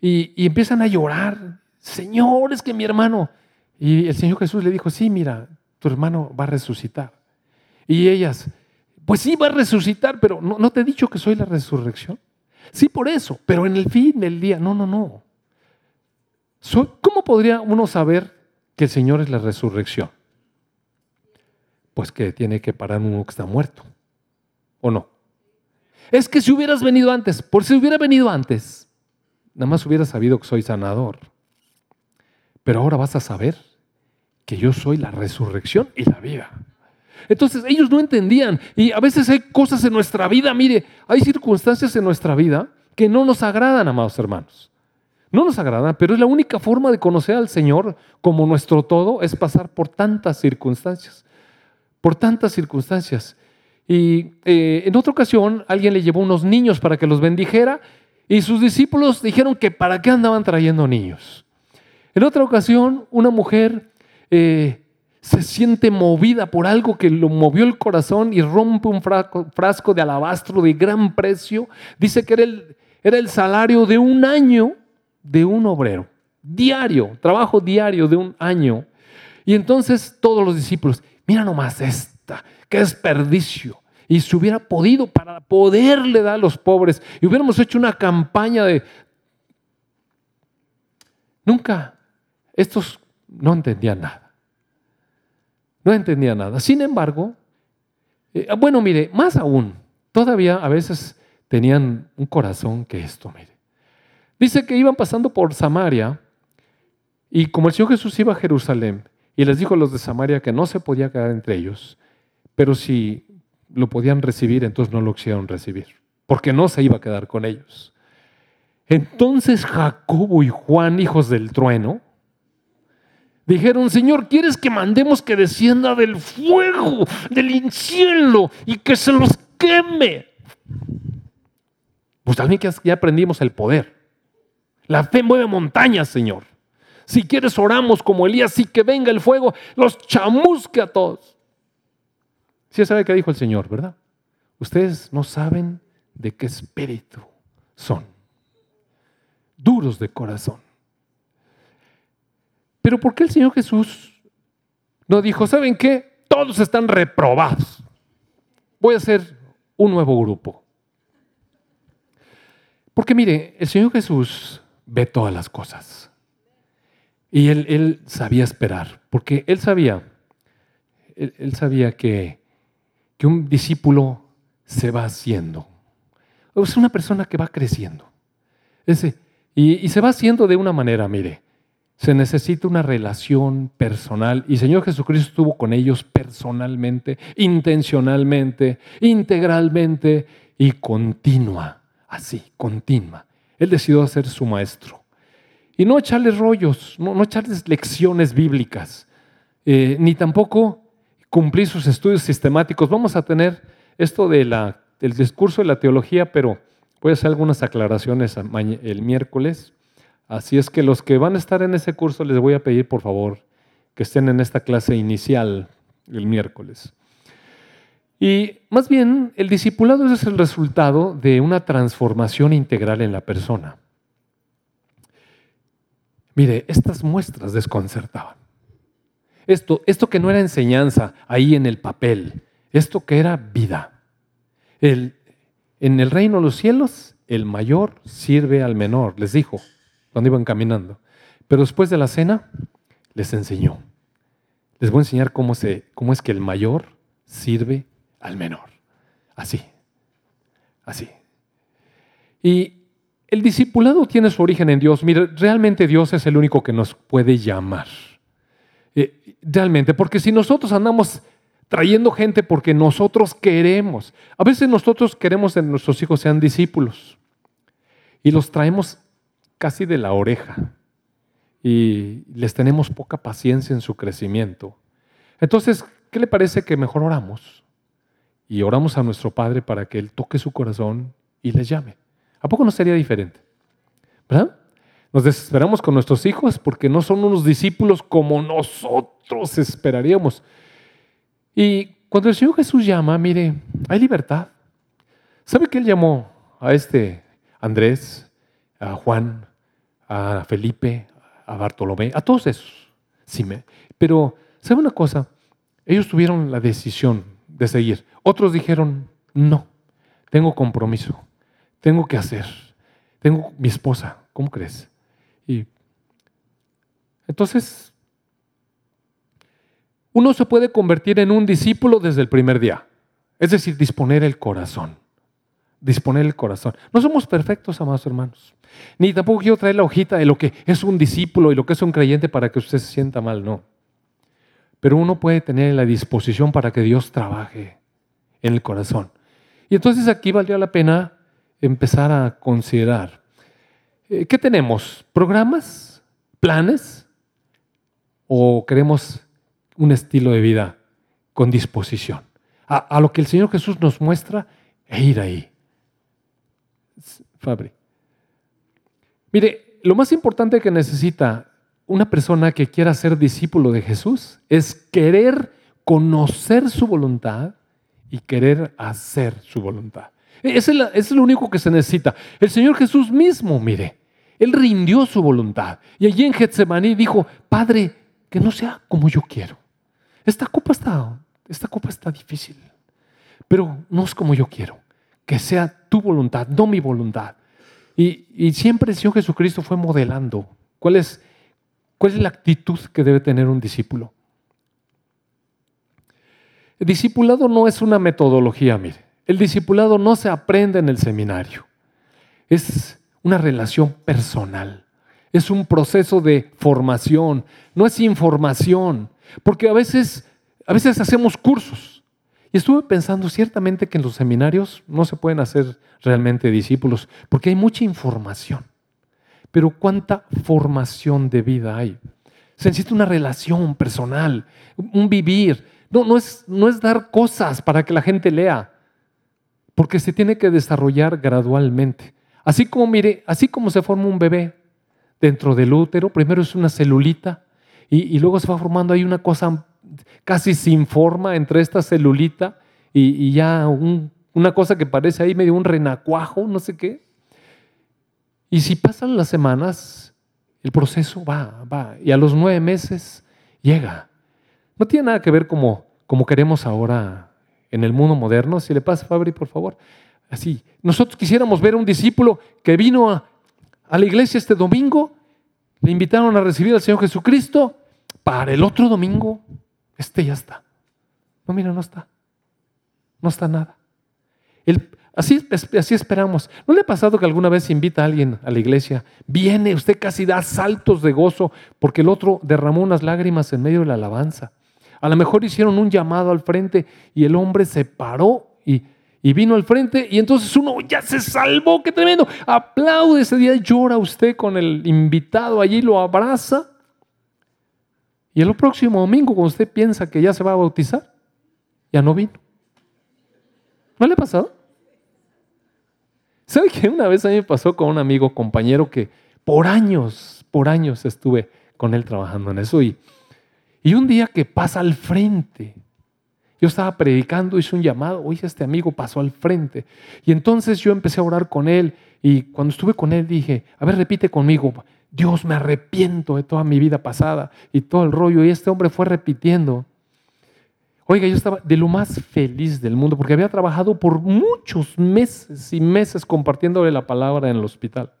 y, empiezan a llorar, Señor, es que mi hermano, y el Señor Jesús le dijo, sí, mira, tu hermano va a resucitar. Y ellas, pues sí, va a resucitar, pero no, no te he dicho que soy la resurrección. Sí, por eso, pero en el fin del día, no, no, no. ¿Cómo podría uno saber que el Señor es la resurrección? Pues que tiene que parar uno que está muerto. ¿O no? Es que si hubieras venido antes, por si hubiera venido antes, nada más hubieras sabido que soy sanador. Pero ahora vas a saber que yo soy la resurrección y la vida. Entonces ellos no entendían y a veces hay cosas en nuestra vida, mire, hay circunstancias en nuestra vida que no nos agradan, amados hermanos. No nos agradan, pero es la única forma de conocer al Señor como nuestro todo, es pasar por tantas circunstancias por tantas circunstancias. Y eh, en otra ocasión alguien le llevó unos niños para que los bendijera y sus discípulos dijeron que para qué andaban trayendo niños. En otra ocasión una mujer eh, se siente movida por algo que lo movió el corazón y rompe un frasco, de alabastro de gran precio. Dice que era el, era el salario de un año de un obrero, diario, trabajo diario de un año. Y entonces todos los discípulos, Mira nomás esta, qué desperdicio. Y si hubiera podido para poderle dar a los pobres y hubiéramos hecho una campaña de... Nunca, estos no entendían nada. No entendían nada. Sin embargo, eh, bueno, mire, más aún, todavía a veces tenían un corazón que esto, mire. Dice que iban pasando por Samaria y como el Señor Jesús iba a Jerusalén, y les dijo a los de Samaria que no se podía quedar entre ellos, pero si lo podían recibir, entonces no lo quisieron recibir. porque no se iba a quedar con ellos. Entonces Jacobo y Juan, hijos del trueno, dijeron, Señor, ¿quieres que mandemos que descienda del fuego, del infierno y que se los queme? Pues también que ya aprendimos el poder. La fe mueve montañas, Señor. Si quieres oramos como Elías y que venga el fuego, los chamusque a todos. Sí sabe qué dijo el Señor, ¿verdad? Ustedes no saben de qué espíritu son. Duros de corazón. Pero ¿por qué el Señor Jesús no dijo, ¿saben qué? Todos están reprobados. Voy a hacer un nuevo grupo. Porque mire, el Señor Jesús ve todas las cosas. Y él, sabía esperar, porque él sabía, él, sabía que, que, un discípulo se va haciendo. Es una persona que va creciendo. Ese, y, y se va haciendo de una manera, mire, se necesita una relación personal y Señor Jesucristo estuvo con ellos personalmente, intencionalmente, integralmente y continua, así, continua. Él decidió ser su maestro. Y no echarles rollos, no, echarles lecciones bíblicas, eh, ni tampoco cumplir sus estudios sistemáticos. Vamos a tener esto del discurso de la teología, pero voy a hacer algunas aclaraciones el miércoles. Así es que los que van a estar en ese curso les voy a pedir, por favor, que estén en esta clase inicial el miércoles. Y más bien, el discipulado es el resultado de una transformación integral en la persona. Mire, estas muestras desconcertaban. Esto, esto que no era enseñanza ahí en el papel, esto que era vida. El, en el reino de los cielos, el mayor sirve al menor, les dijo cuando iban caminando. Pero después de la cena, les enseñó. Les voy a enseñar cómo, se, cómo es que el mayor sirve al menor. Así, así. Y el discipulado tiene su origen en Dios. Mire, realmente Dios es el único que nos puede llamar. Eh, realmente, porque si nosotros andamos trayendo gente porque nosotros queremos, a veces nosotros queremos que nuestros hijos sean discípulos y los traemos casi de la oreja y les tenemos poca paciencia en su crecimiento. Entonces, ¿qué le parece que mejor oramos? y oramos a nuestro Padre para que Él toque su corazón y les llame. ¿A poco no sería diferente? ¿Verdad? Nos desesperamos con nuestros hijos porque no son unos discípulos como nosotros esperaríamos. Y cuando el Señor Jesús llama, mire, hay libertad. ¿Sabe que Él llamó a este Andrés, a Juan, a Felipe, a Bartolomé, a todos esos? Sí, me, pero, ¿sabe una cosa? Ellos tuvieron la decisión de seguir. Otros dijeron, no, tengo compromiso, tengo que hacer, tengo mi esposa, ¿cómo crees? Y entonces, uno se puede convertir en un discípulo desde el primer día, es decir, disponer el corazón, disponer el corazón. No somos perfectos, amados hermanos, ni tampoco quiero traer la hojita de lo que es un discípulo y lo que es un creyente para que usted se sienta mal, no. Pero uno puede tener la disposición para que Dios trabaje en el corazón. Y entonces aquí valdría la pena empezar a considerar. Eh, ¿Qué tenemos? ¿Programas? ¿Planes? ¿O queremos un estilo de vida con disposición? A, lo que el Señor Jesús nos muestra e ir ahí. Fabri. Mire, lo más importante que necesita una persona que quiera ser discípulo de Jesús es querer conocer su voluntad y querer hacer su voluntad. Ese es, lo único que se necesita. El Señor Jesús mismo, mire, Él rindió su voluntad. Y allí en Getsemaní dijo, Padre, que no sea como yo quiero. Esta copa está, esta copa está difícil, pero no es como yo quiero. Que sea tu voluntad, no mi voluntad. Y, y siempre el Señor Jesucristo fue modelando cuál es, cuál es la actitud que debe tener un discípulo. El discipulado no es una metodología, mire. El discipulado no se aprende en el seminario. Es una relación personal. Es un proceso de formación, no es información. Porque a veces, a veces hacemos cursos Y estuve pensando ciertamente que en los seminarios no se pueden hacer realmente discípulos, porque hay mucha información. Pero ¿cuánta formación de vida hay? Se necesita una relación personal, un vivir. No, no, es, no es dar cosas para que la gente lea, porque se tiene que desarrollar gradualmente. Así como, mire, así como se forma un bebé dentro del útero, primero es una celulita y, luego se va formando ahí una cosa casi sin forma entre esta celulita y, ya una cosa que parece ahí medio un renacuajo, no sé qué. Y si pasan las semanas, el proceso va, va. Y a los nueve meses llega. No tiene nada que ver como, como queremos ahora en el mundo moderno. Si le pasa, Fabri, por favor. Así. Nosotros quisiéramos ver a un discípulo que vino a, la iglesia este domingo, le invitaron a recibir al Señor Jesucristo. Para el otro domingo, este ya está. No, mira, no está. No está nada. Así, así esperamos. ¿No le ha pasado que alguna vez invita a alguien a la iglesia? Viene, usted casi da saltos de gozo porque el otro derramó unas lágrimas en medio de la alabanza. A lo mejor hicieron un llamado al frente y el hombre se paró y, y vino al frente y entonces uno ya se salvó, qué tremendo. Aplaude ese día, llora usted con el invitado allí, lo abraza. Y el próximo domingo, cuando usted piensa que ya se va a bautizar, ya no vino. ¿No le ha pasado? ¿Sabe que una vez a mí me pasó con un amigo, compañero, que por años, por años estuve con él trabajando en eso y, y un día que pasa al frente, yo estaba predicando, hice un llamado, oye, este amigo pasó al frente. Y entonces yo empecé a orar con él y cuando estuve con él dije, a ver, repite conmigo, Dios, me arrepiento de toda mi vida pasada y todo el rollo. Y este hombre fue repitiendo. Oiga, yo estaba de lo más feliz del mundo porque había trabajado por muchos meses y meses compartiéndole la palabra en el hospital.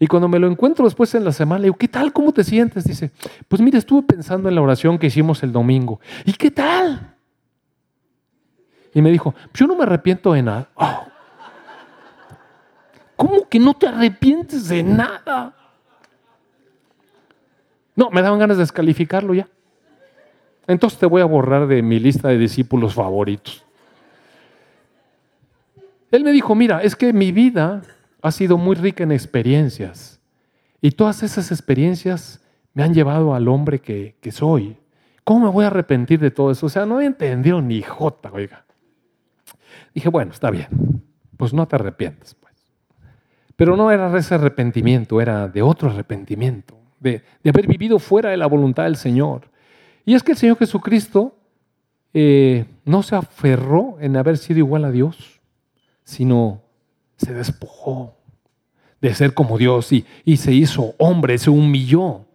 Y cuando me lo encuentro después en la semana, le digo, ¿qué tal? ¿Cómo te sientes? Dice, pues mira, estuve pensando en la oración que hicimos el domingo. ¿Y qué tal? Y me dijo, yo no me arrepiento de nada. Oh. ¿Cómo que no te arrepientes de nada? No, me daban ganas de descalificarlo ya entonces te voy a borrar de mi lista de discípulos favoritos. Él me dijo, mira, es que mi vida ha sido muy rica en experiencias y todas esas experiencias me han llevado al hombre que, soy. ¿Cómo me voy a arrepentir de todo eso? O sea, no he entendido ni jota, oiga. Dije, bueno, está bien, pues no te arrepientes. Pues. Pero no era ese arrepentimiento, era de otro arrepentimiento, de, de haber vivido fuera de la voluntad del Señor. Y es que el Señor Jesucristo eh, no se aferró en haber sido igual a Dios, sino se despojó de ser como Dios y, y se hizo hombre, se humilló.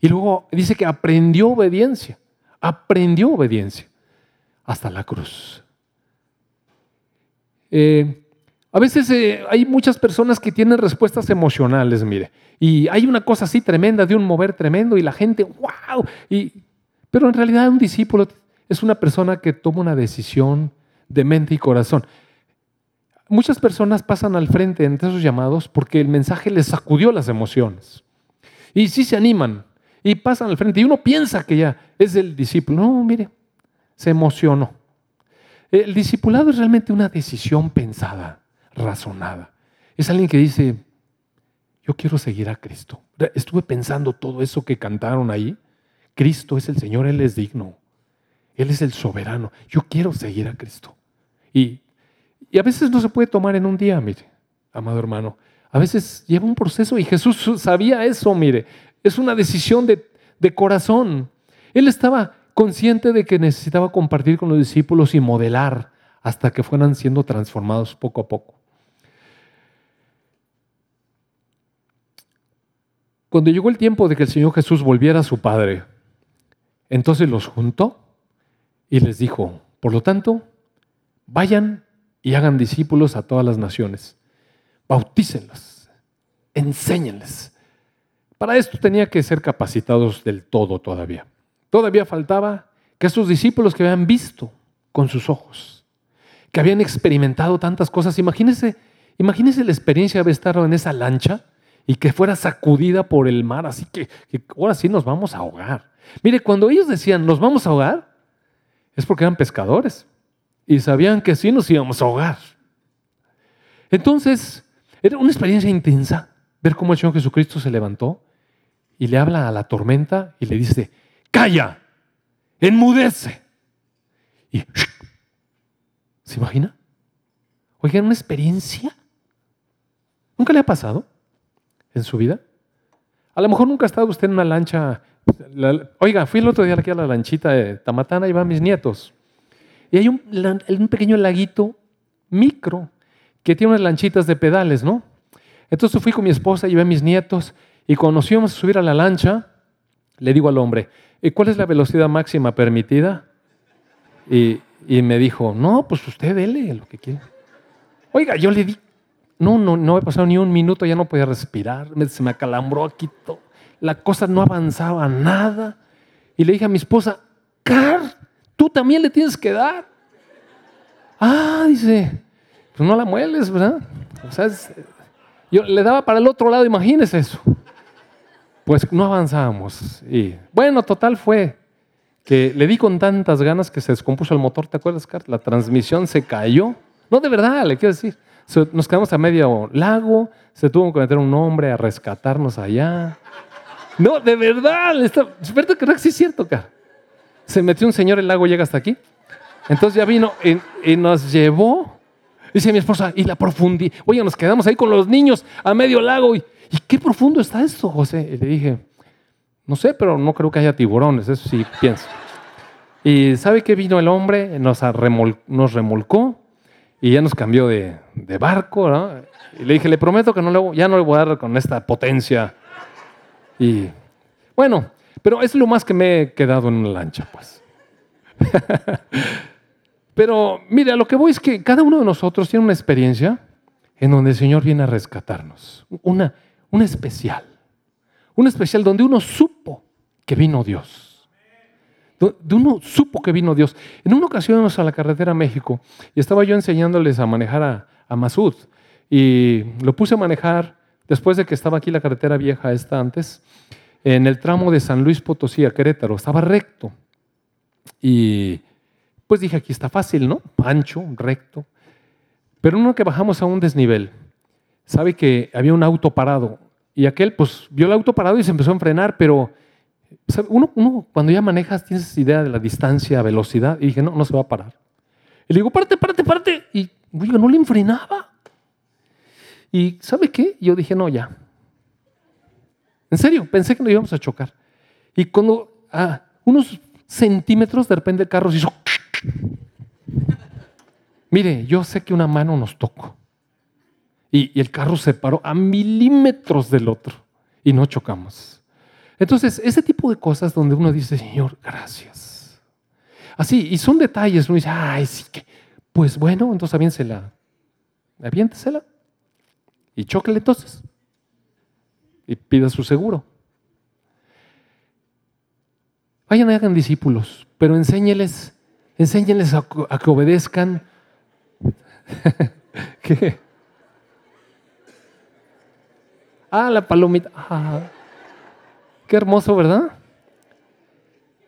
Y luego dice que aprendió obediencia, aprendió obediencia hasta la cruz. Eh, a veces eh, hay muchas personas que tienen respuestas emocionales, mire, y hay una cosa así tremenda, de un mover tremendo, y la gente, wow, y pero en realidad un discípulo es una persona que toma una decisión de mente y corazón. Muchas personas pasan al frente entre esos llamados porque el mensaje les sacudió las emociones. Y sí se animan y pasan al frente. Y uno piensa que ya es el discípulo. No, mire, se emocionó. El discipulado es realmente una decisión pensada, razonada. Es alguien que dice, yo quiero seguir a Cristo. Estuve pensando todo eso que cantaron ahí Cristo es el Señor, Él es digno. Él es el soberano. Yo quiero seguir a Cristo. Y, a veces no se puede tomar en un día, mire, amado hermano. A veces lleva un proceso y Jesús sabía eso, mire. Es una decisión de, de corazón. Él estaba consciente de que necesitaba compartir con los discípulos y modelar hasta que fueran siendo transformados poco a poco. Cuando llegó el tiempo de que el Señor Jesús volviera a su Padre, entonces los juntó y les dijo, por lo tanto, vayan y hagan discípulos a todas las naciones, bautícenlos, enséñenles. Para esto tenía que ser capacitados del todo todavía. Todavía faltaba que esos discípulos que habían visto con sus ojos, que habían experimentado tantas cosas, imagínense, imagínense la experiencia de estar en esa lancha y que fuera sacudida por el mar, así que, que ahora sí nos vamos a ahogar. Mire, cuando ellos decían, nos vamos a ahogar, es porque eran pescadores. Y sabían que sí nos íbamos a ahogar. Entonces, era una experiencia intensa ver cómo el Señor Jesucristo se levantó y le habla a la tormenta y le dice, calla, enmudece. Y, ¿se imagina? Oigan, una experiencia. ¿Nunca le ha pasado en su vida? A lo mejor nunca ha estado usted en una lancha. oiga, fui el otro día aquí a la lanchita de Tamatana y van mis nietos. Y hay un, pequeño laguito micro que tiene unas lanchitas de pedales, ¿no? Entonces fui con mi esposa, llevé a mis nietos y cuando nos íbamos a subir a la lancha, le digo al hombre, ¿y cuál es la velocidad máxima permitida? Y, y me dijo, no, pues usted dele lo que quiera. Oiga, yo le di, no, no, no he pasado ni un minuto, ya no podía respirar, se me acalambró aquí todo. La cosa no avanzaba nada. Y le dije a mi esposa, Car, tú también le tienes que dar. Ah, dice, pues no la mueles, ¿verdad? O sea, yo le daba para el otro lado, imagínese eso. Pues no avanzábamos. Y bueno, total fue que le di con tantas ganas que se descompuso el motor, ¿te acuerdas, Car? La transmisión se cayó. No, de verdad, le quiero decir. Nos quedamos a medio lago, se tuvo que meter un hombre a rescatarnos allá. No, de verdad, está, verdad que no es cierto, Car. Se metió un señor el lago, llega hasta aquí. Entonces ya vino y, nos llevó. Dice mi esposa, y la profundidad. Oye, nos quedamos ahí con los niños a medio lago. Y, ¿y qué profundo está esto, José? Y le dije, no sé, pero no creo que haya tiburones, eso sí pienso. Y ¿sabe qué vino el hombre? Nos, nos remolcó y ya nos cambió de, barco. Y le dije, le prometo que no le, ya no le voy a dar con esta potencia. Y bueno, pero es lo más que me he quedado en una lancha, pues. pero mire, a lo que voy es que cada uno de nosotros tiene una experiencia en donde el Señor viene a rescatarnos. Una, una especial. Una especial donde uno supo que vino Dios de uno supo que vino Dios. En una ocasión íbamos a la carretera a México y estaba yo enseñándoles a manejar a, a Masud y lo puse a manejar después de que estaba aquí la carretera vieja esta antes, en el tramo de San Luis Potosí a Querétaro, estaba recto. Y pues dije, aquí está fácil, ¿no? Ancho, recto. Pero uno que bajamos a un desnivel, sabe que había un auto parado y aquel pues vio el auto parado y se empezó a frenar, pero uno, cuando ya manejas tienes idea de la distancia, velocidad, y dije, no, no se va a parar. Y le digo, parte, parte, parte. Y digo, no le enfrenaba. Y ¿sabe qué? Yo dije, no, ya. En serio, pensé que nos íbamos a chocar. Y cuando a unos centímetros de repente el carro se hizo... Mire, yo sé que una mano nos tocó. Y, y el carro se paró a milímetros del otro. Y no chocamos. Entonces, ese tipo de cosas donde uno dice, Señor, gracias. Así, y son detalles, uno dice, ay, sí que, pues bueno, entonces aviéntesela, aviéntesela y chóquele entonces. Y pida su seguro. Vayan y hagan discípulos, pero enséñeles, enséñeles a, que obedezcan. ¿Qué? Ah, la palomita. Ah. Qué hermoso, ¿verdad?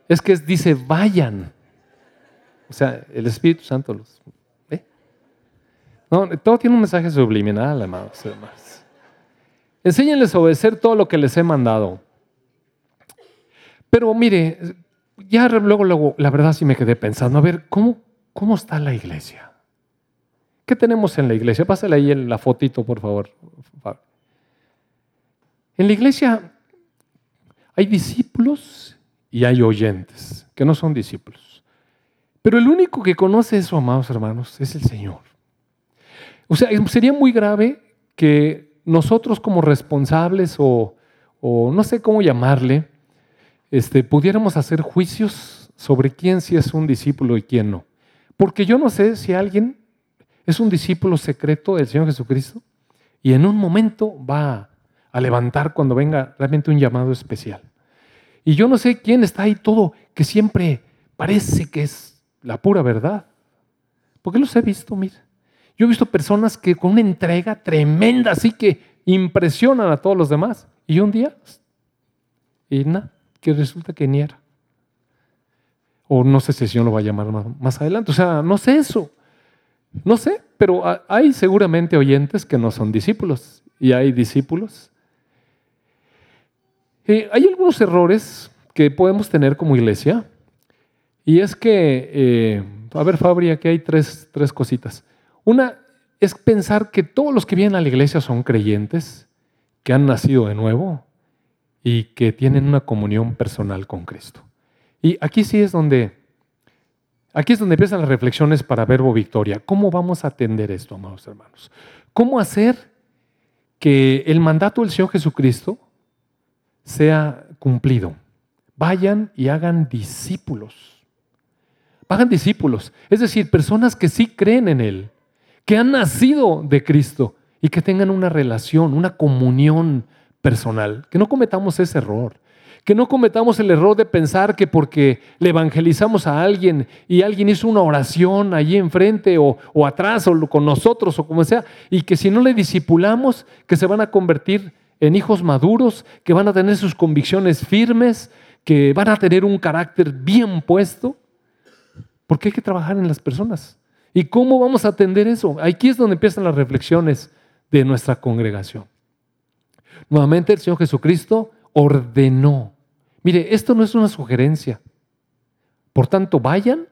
Es que dice, vayan. O sea, el Espíritu Santo los... ¿ve? No, todo tiene un mensaje subliminal, amados hermanos. Enséñenles a obedecer todo lo que les he mandado. Pero mire, ya luego, la verdad sí me quedé pensando, a ver, ¿cómo, cómo está la iglesia? ¿Qué tenemos en la iglesia? Pásale ahí la fotito, por favor. En la iglesia hay discípulos y hay oyentes, que no son discípulos. Pero el único que conoce eso, amados hermanos, es el Señor. O sea, sería muy grave que nosotros como responsables o, no sé cómo llamarle, este, pudiéramos hacer juicios sobre quién sí es un discípulo y quién no. Porque yo no sé si alguien es un discípulo secreto del Señor Jesucristo y en un momento va a levantar cuando venga realmente un llamado especial. Y yo no sé quién está ahí todo, que siempre parece que es la pura verdad. Porque los he visto, mira. Yo he visto personas que con una entrega tremenda, así que impresionan a todos los demás. Y un día, y nada, que resulta que ni era. O no sé si el Señor lo va a llamar más, adelante. O sea, no sé eso. No sé, pero hay seguramente oyentes que no son discípulos y hay discípulos. Eh, hay algunos errores que podemos tener como iglesia y es que, eh, a ver Fabri, aquí hay tres, tres cositas. Una es pensar que todos los que vienen a la iglesia son creyentes, que han nacido de nuevo y que tienen una comunión personal con Cristo. Y aquí sí es donde, aquí es donde empiezan las reflexiones para Verbo Victoria. ¿Cómo vamos a atender esto, amados hermanos? ¿Cómo hacer que el mandato del Señor Jesucristo sea cumplido? Vayan y hagan discípulos. Hagan discípulos, es decir, personas que sí creen en Él, que han nacido de Cristo y que tengan una relación, una comunión personal. Que no cometamos ese error. Que no cometamos el error de pensar que porque le evangelizamos a alguien y alguien hizo una oración allí enfrente o, o atrás o con nosotros o como sea, y que si no le discipulamos, que se van a convertir en hijos maduros, que van a tener sus convicciones firmes, que van a tener un carácter bien puesto. Porque hay que trabajar en las personas. ¿Y cómo vamos a atender eso? Aquí es donde empiezan las reflexiones de nuestra congregación. Nuevamente el Señor Jesucristo ordenó. Mire, esto no es una sugerencia. Por tanto, vayan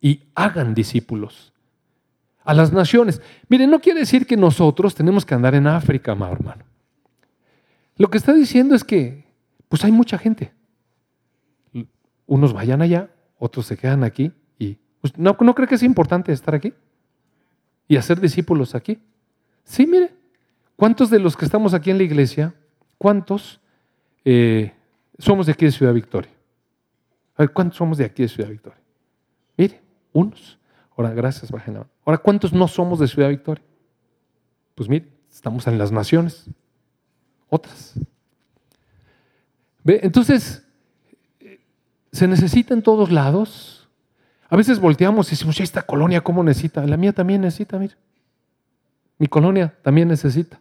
y hagan discípulos a las naciones. Mire, no quiere decir que nosotros tenemos que andar en África, hermano. Lo que está diciendo es que, pues hay mucha gente. Unos vayan allá, otros se quedan aquí. Pues, ¿no, ¿No cree que es importante estar aquí? Y hacer discípulos aquí. Sí, mire, ¿Cuántos de los que estamos aquí en la iglesia, cuántos eh, somos de aquí de Ciudad Victoria? A ver, ¿cuántos somos de aquí de Ciudad Victoria? Mire, unos. Ahora, gracias, bajen Ahora, ¿cuántos no somos de Ciudad Victoria? Pues mire, estamos en las naciones. Otras. ¿Ve? Entonces, se necesita en todos lados. A veces volteamos y decimos, esta colonia, ¿cómo necesita? La mía también necesita, mire. Mi colonia también necesita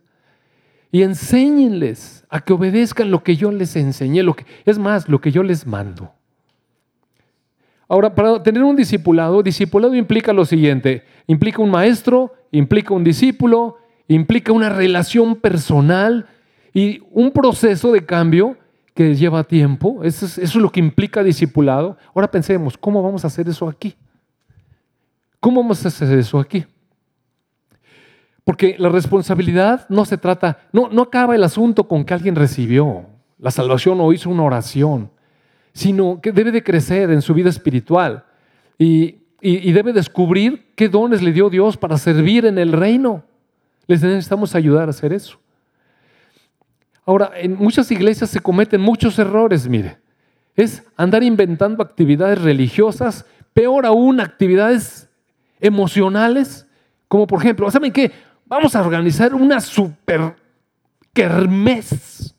y enséñenles a que obedezcan lo que yo les enseñé, lo que, es más, lo que yo les mando. Ahora, para tener un discipulado, discipulado implica lo siguiente, implica un maestro, implica un discípulo, implica una relación personal y un proceso de cambio que lleva tiempo. Eso es, lo que implica discipulado. Ahora pensemos, ¿cómo vamos a hacer eso aquí? ¿Cómo vamos a hacer eso aquí? Porque la responsabilidad no se trata, no, no acaba el asunto con que alguien recibió la salvación o hizo una oración, sino que debe de crecer en su vida espiritual y, y, debe descubrir qué dones le dio Dios para servir en el reino. Les necesitamos ayudar a hacer eso. Ahora, en muchas iglesias se cometen muchos errores, mire. Es andar inventando actividades religiosas, peor aún actividades emocionales, como por ejemplo, ¿saben qué? Vamos a organizar una super kermés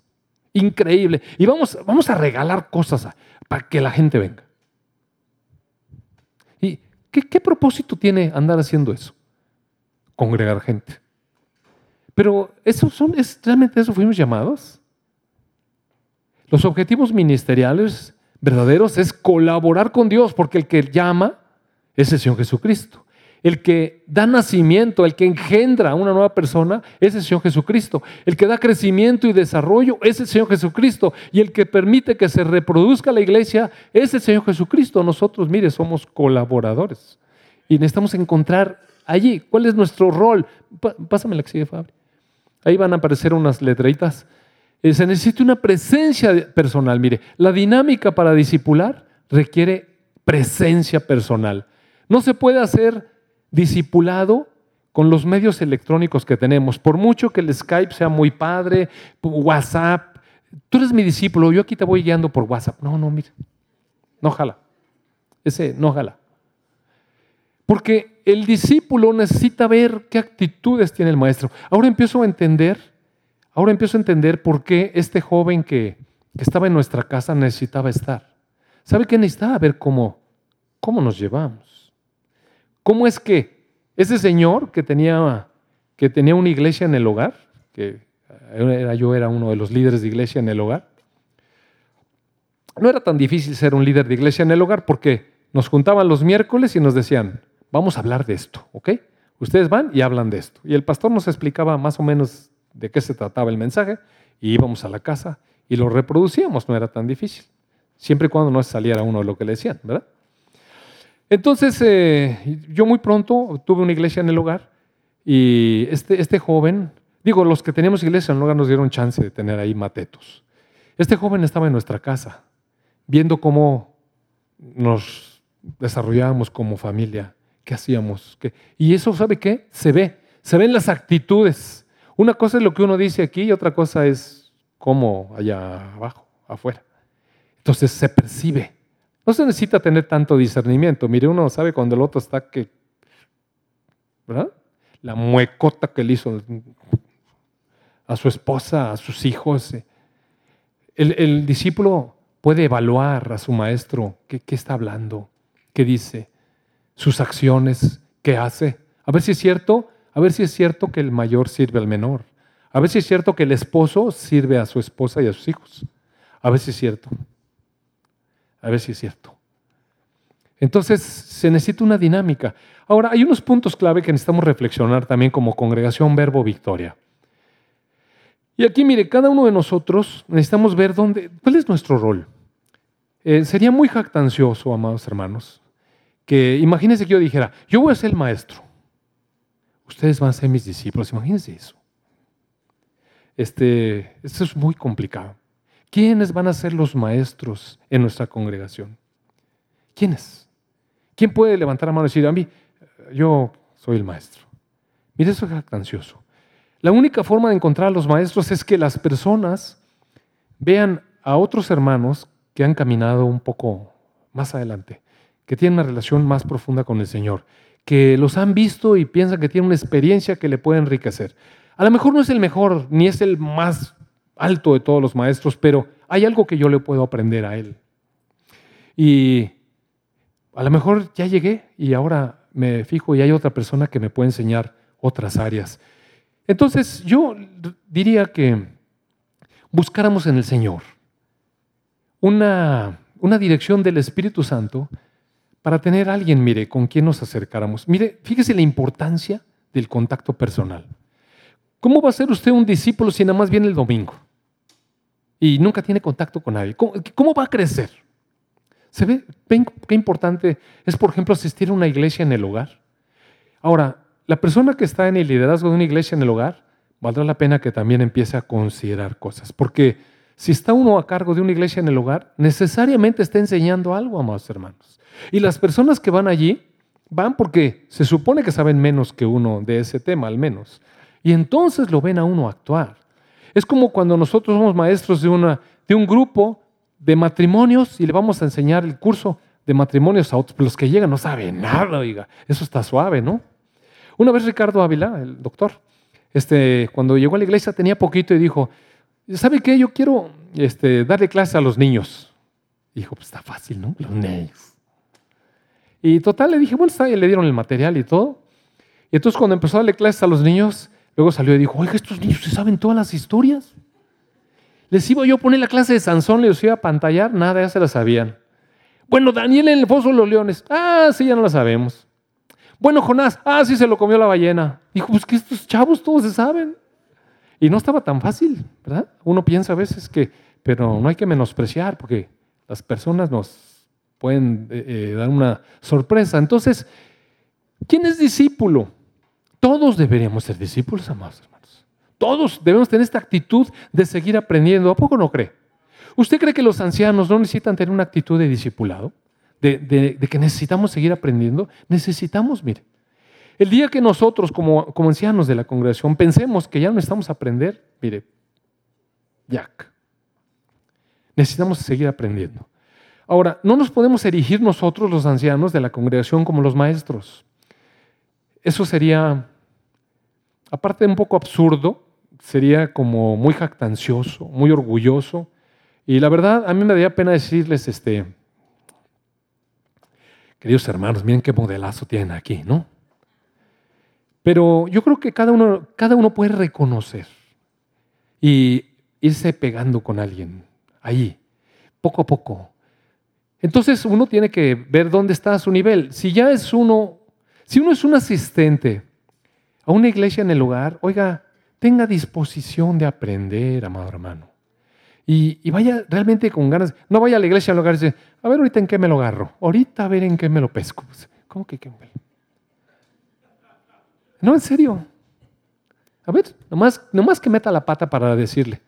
increíble y vamos, vamos a regalar cosas para que la gente venga. ¿Y qué, propósito tiene andar haciendo eso? Congregar gente. Pero ¿eso son, ¿es, ¿realmente eso fuimos llamados? Los objetivos ministeriales verdaderos es colaborar con Dios, porque el que llama es el Señor Jesucristo. El que da nacimiento, el que engendra a una nueva persona, es el Señor Jesucristo. El que da crecimiento y desarrollo es el Señor Jesucristo. Y el que permite que se reproduzca la iglesia es el Señor Jesucristo. Nosotros, mire, somos colaboradores. Y necesitamos encontrar allí cuál es nuestro rol. Pásame la que sigue. Ahí van a aparecer unas letreritas. Eh, se necesita una presencia personal. Mire, la dinámica para discipular requiere presencia personal. No se puede hacer discipulado con los medios electrónicos que tenemos. Por mucho que el Skype sea muy padre, WhatsApp, tú eres mi discípulo, yo aquí te voy guiando por WhatsApp. No, no, mira, no jala. Ese no jala. Porque el discípulo necesita ver qué actitudes tiene el maestro. Ahora empiezo a entender, ahora empiezo a entender por qué este joven que, estaba en nuestra casa necesitaba estar. ¿Sabe qué necesitaba? Ver cómo, cómo nos llevamos. ¿Cómo es que ese señor que tenía, que tenía una iglesia en el hogar, que yo era uno de los líderes de iglesia en el hogar, no era tan difícil ser un líder de iglesia en el hogar porque nos juntaban los miércoles y nos decían, vamos a hablar de esto, ¿ok? Ustedes van y hablan de esto. Y el pastor nos explicaba más o menos de qué se trataba el mensaje y íbamos a la casa y lo reproducíamos, no era tan difícil, siempre y cuando no saliera uno de lo que le decían, ¿verdad? Entonces, eh, yo muy pronto tuve una iglesia en el hogar y este, este joven, digo, los que teníamos iglesia en el hogar nos dieron chance de tener ahí matetos. Este joven estaba en nuestra casa, viendo cómo nos desarrollábamos como familia, qué hacíamos. ¿Qué? Y eso, ¿sabe qué? Se ve, se ven las actitudes. Una cosa es lo que uno dice aquí y otra cosa es cómo allá abajo, afuera. Entonces se percibe. No se necesita tener tanto discernimiento. Mire, uno sabe cuando el otro está que, ¿verdad? La muecota que le hizo a su esposa, a sus hijos. El, discípulo puede evaluar a su maestro qué está hablando, qué dice, sus acciones, qué hace. A ver si es cierto, a ver si es cierto que el mayor sirve al menor. A ver si es cierto que el esposo sirve a su esposa y a sus hijos. A ver si es cierto. A ver si es cierto. Entonces se necesita una dinámica. Ahora, hay unos puntos clave que necesitamos reflexionar también como congregación Verbo Victoria. Y aquí, mire, cada uno de nosotros necesitamos ver dónde, cuál es nuestro rol. Eh, sería muy jactancioso, amados hermanos, que imagínense que yo dijera, yo voy a ser el maestro, ustedes van a ser mis discípulos, imagínense eso. Este, esto es muy complicado. ¿Quiénes van a ser los maestros en nuestra congregación? ¿Quiénes? ¿Quién puede levantar la mano y decir, a mí, yo soy el maestro? Mire, eso es jactancioso. La única forma de encontrar a los maestros es que las personas vean a otros hermanos que han caminado un poco más adelante, que tienen una relación más profunda con el Señor, que los han visto y piensan que tienen una experiencia que le puede enriquecer. A lo mejor no es el mejor, ni es el más alto de todos los maestros, pero hay algo que yo le puedo aprender a él. Y a lo mejor ya llegué y ahora me fijo y hay otra persona que me puede enseñar otras áreas. Entonces yo diría que buscáramos en el Señor una, una dirección del Espíritu Santo para tener alguien, mire, con quien nos acercáramos. Mire, fíjese la importancia del contacto personal. ¿Cómo va a ser usted un discípulo si nada más viene el domingo y nunca tiene contacto con nadie? ¿Cómo, va a crecer? ¿Se ve? ¿Ven qué importante es, por ejemplo, asistir a una iglesia en el hogar? Ahora, la persona que está en el liderazgo de una iglesia en el hogar, valdrá la pena que también empiece a considerar cosas, porque si está uno a cargo de una iglesia en el hogar, necesariamente está enseñando algo, amados hermanos. Y las personas que van allí van porque se supone que saben menos que uno de ese tema, al menos. Y entonces lo ven a uno actuar. Es como cuando nosotros somos maestros de, una, de un grupo de matrimonios y le vamos a enseñar el curso de matrimonios a otros, los que llegan no saben nada, oiga, eso está suave, ¿no? Una vez Ricardo Ávila, el doctor, este, cuando llegó a la iglesia tenía poquito y dijo, ¿sabe qué? Yo quiero este, darle clase a los niños. dijo, pues está fácil, ¿no? Los niños. Y total, le dije, bueno, está, y le dieron el material y todo. Y entonces cuando empezó a darle clases a los niños, luego salió y dijo, oiga, estos niños se saben todas las historias. Les iba yo a poner la clase de Sansón, les iba a pantallar, nada, ya se la sabían. Bueno, Daniel en el foso de los leones, ah, sí, ya no la sabemos. Bueno, Jonás, ah, sí se lo comió la ballena. Dijo, pues que estos chavos todos se saben. Y no estaba tan fácil, ¿verdad? Uno piensa a veces que, pero no hay que menospreciar porque las personas nos pueden eh, eh, dar una sorpresa. Entonces, ¿quién es discípulo? Todos deberíamos ser discípulos, amados hermanos. Todos debemos tener esta actitud de seguir aprendiendo. ¿A poco no cree? ¿Usted cree que los ancianos no necesitan tener una actitud de discipulado? de, que necesitamos seguir aprendiendo, necesitamos, mire, el día que nosotros como, como ancianos de la congregación pensemos que ya no necesitamos aprender, mire, Jack, necesitamos seguir aprendiendo. Ahora, no nos podemos erigir nosotros los ancianos de la congregación como los maestros. Eso sería, aparte de un poco absurdo, sería como muy jactancioso, muy orgulloso. Y la verdad, a mí me daría pena decirles, este, Queridos hermanos, miren qué modelazo tienen aquí, ¿no? Pero yo creo que cada uno, cada uno puede reconocer y irse pegando con alguien ahí, poco a poco. Entonces uno tiene que ver dónde está su nivel. Si ya es uno, si uno es un asistente a una iglesia en el lugar, oiga, tenga disposición de aprender, amado hermano. Y, vaya realmente con ganas, no vaya a la iglesia al lugar y dice, a ver ahorita en qué me lo agarro, ahorita a ver en qué me lo pesco. Pues, ¿Cómo que qué? No, en serio. A ver, nomás, nomás que meta la pata para decirle.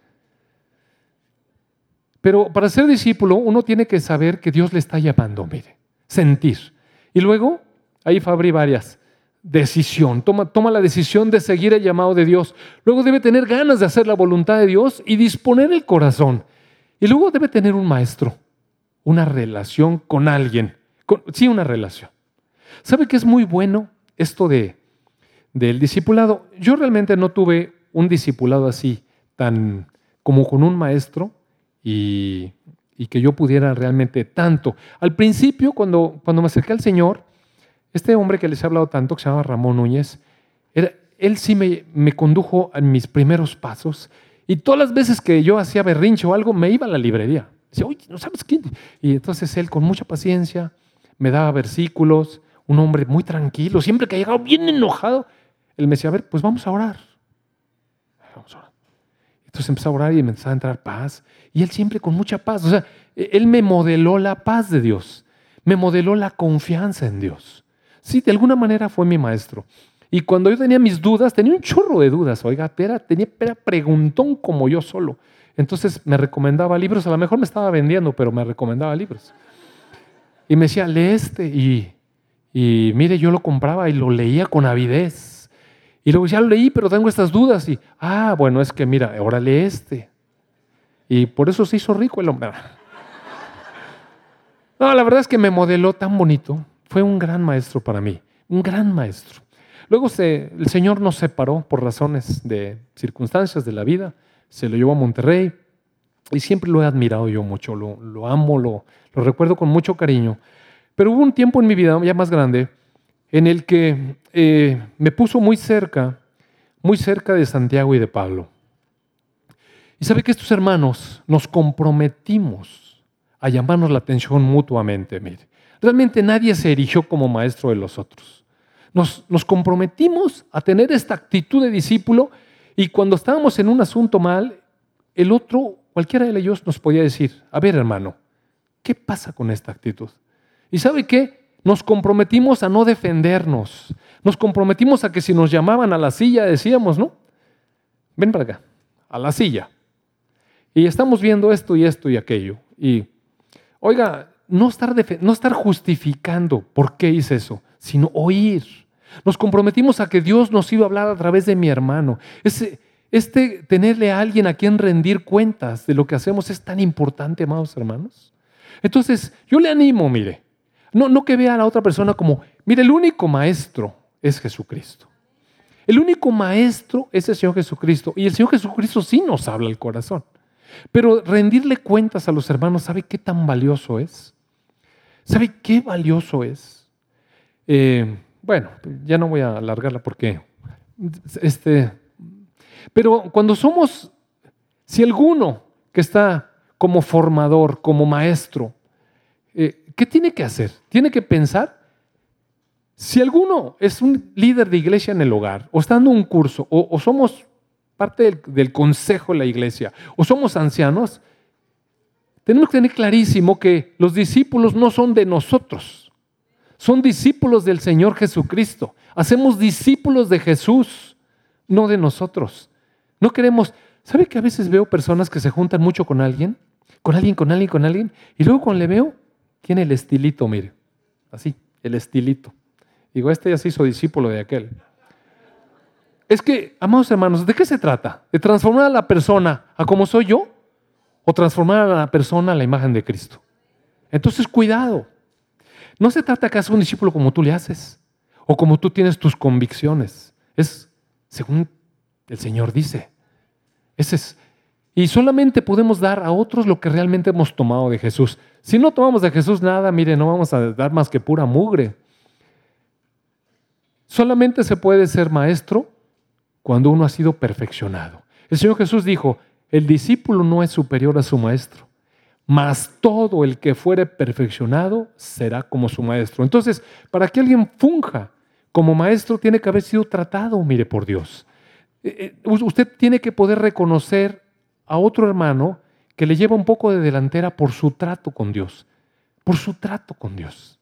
Pero para ser discípulo uno tiene que saber que Dios le está llamando, mire, sentir. Y luego, ahí Fabri varias decisión, toma, toma la decisión de seguir el llamado de Dios. Luego debe tener ganas de hacer la voluntad de Dios y disponer el corazón. Y luego debe tener un maestro, una relación con alguien. sí, una relación. ¿Sabe que es muy bueno esto de, del discipulado? Yo realmente no tuve un discipulado así, tan como con un maestro y, que yo pudiera realmente tanto. Al principio, cuando, cuando me acerqué al Señor, este hombre que les he hablado tanto, que se llama Ramón Núñez, él sí me, me condujo en mis primeros pasos y todas las veces que yo hacía berrinche o algo, me iba a la librería. Decía, oye, ¿no sabes quién? Y entonces él con mucha paciencia me daba versículos, un hombre muy tranquilo, siempre que ha llegado bien enojado, él me decía, a ver, pues vamos a orar. Entonces empezó a orar y empezó a entrar paz. Y él siempre con mucha paz. O sea, él me modeló la paz de Dios, me modeló la confianza en Dios. Sí, de alguna manera fue mi maestro. Y cuando yo tenía mis dudas, tenía un chorro de dudas, oiga, era, tenía era preguntón como yo solo. Entonces me recomendaba libros, a lo mejor me estaba vendiendo, pero me recomendaba libros. Y me decía, lee este. Y, y mire, yo lo compraba y lo leía con avidez. Y luego ya lo leí, pero tengo estas dudas. Y, ah, bueno, es que mira, ahora lee este. Y por eso se hizo rico el hombre. No, la verdad es que me modeló tan bonito. Fue un gran maestro para mí, un gran maestro. Luego el Señor nos separó por razones de circunstancias de la vida, se lo llevó a Monterrey y siempre lo he admirado yo mucho, lo, amo, lo, lo, recuerdo con mucho cariño. Pero hubo un tiempo en mi vida ya más grande en el que eh, me puso muy cerca, muy cerca de Santiago y de Pablo. Y sabe que estos hermanos nos comprometimos a llamarnos la atención mutuamente, mire. Realmente nadie se erigió como maestro de los otros. Nos, nos comprometimos a tener esta actitud de discípulo y cuando estábamos en un asunto mal, el otro, cualquiera de ellos nos podía decir, a ver hermano, ¿qué pasa con esta actitud? ¿Y sabe qué? Nos comprometimos a no defendernos. Nos comprometimos a que si nos llamaban a la silla decíamos, ¿no? Ven para acá, a la silla. Y estamos viendo esto y esto y aquello. Y, oiga, no estar, no estar justificando por qué hice eso, sino oír. Nos comprometimos a que Dios nos iba a hablar a través de mi hermano. Este tenerle a alguien a quien rendir cuentas de lo que hacemos es tan importante, amados hermanos. Entonces, yo le animo, mire, no, no que vea a la otra persona como, mire, el único maestro es Jesucristo. El único maestro es el Señor Jesucristo. Y el Señor Jesucristo sí nos habla al corazón. Pero rendirle cuentas a los hermanos, ¿sabe qué tan valioso es? ¿Sabe qué valioso es? Eh, bueno, ya no voy a alargarla porque, este, pero cuando somos, si alguno que está como formador, como maestro, ¿qué tiene que hacer? Tiene que pensar, si alguno es un líder de iglesia en el hogar, o está dando un curso, o, somos parte del, del consejo de la iglesia, o somos ancianos, tenemos que tener clarísimo que los discípulos no son de nosotros, son discípulos del Señor Jesucristo. Hacemos discípulos de Jesús, no de nosotros. No queremos, ¿sabe que a veces veo personas que se juntan mucho con alguien? Con alguien, con alguien, con alguien, y luego cuando le veo, tiene el estilito, mire, así, el estilito. Digo, este ya se hizo discípulo de aquel. Es que, amados hermanos, ¿de qué se trata? ¿De transformar a la persona a como soy yo? o transformar a la persona a la imagen de Cristo. Entonces, cuidado. No se trata que hagas un discípulo como tú le haces o como tú tienes tus convicciones. Es según el Señor dice. Ese es. Y solamente podemos dar a otros lo que realmente hemos tomado de Jesús. Si no tomamos de Jesús nada, mire, no vamos a dar más que pura mugre. Solamente se puede ser maestro cuando uno ha sido perfeccionado. El Señor Jesús dijo, el discípulo no es superior a su maestro, mas todo el que fuere perfeccionado será como su maestro. Entonces, para que alguien funja como maestro, tiene que haber sido tratado, mire, por Dios. Eh, eh, usted tiene que poder reconocer a otro hermano que le lleva un poco de delantera por su trato con Dios, por su trato con Dios.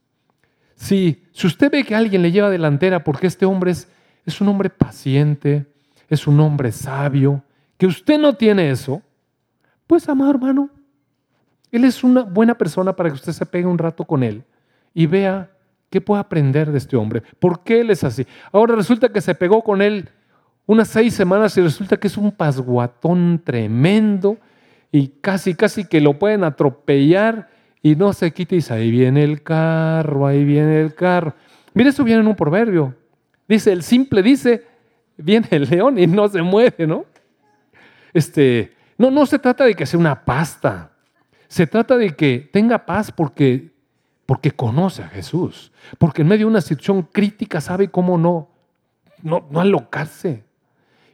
Si, si usted ve que alguien le lleva delantera porque este hombre es, es un hombre paciente, es un hombre sabio, que usted no tiene eso, pues amado hermano, él es una buena persona para que usted se pegue un rato con él y vea qué puede aprender de este hombre. ¿Por qué él es así? Ahora resulta que se pegó con él unas seis semanas y resulta que es un pasguatón tremendo y casi, casi que lo pueden atropellar y no se quita y dice, ahí viene el carro, ahí viene el carro. Mire, eso viene en un proverbio. Dice, el simple dice, viene el león y no se mueve, ¿no? Este, no, no se trata de que sea una pasta. Se trata de que tenga paz porque, porque conoce a Jesús. Porque en medio de una situación crítica sabe cómo no, no, no alocarse.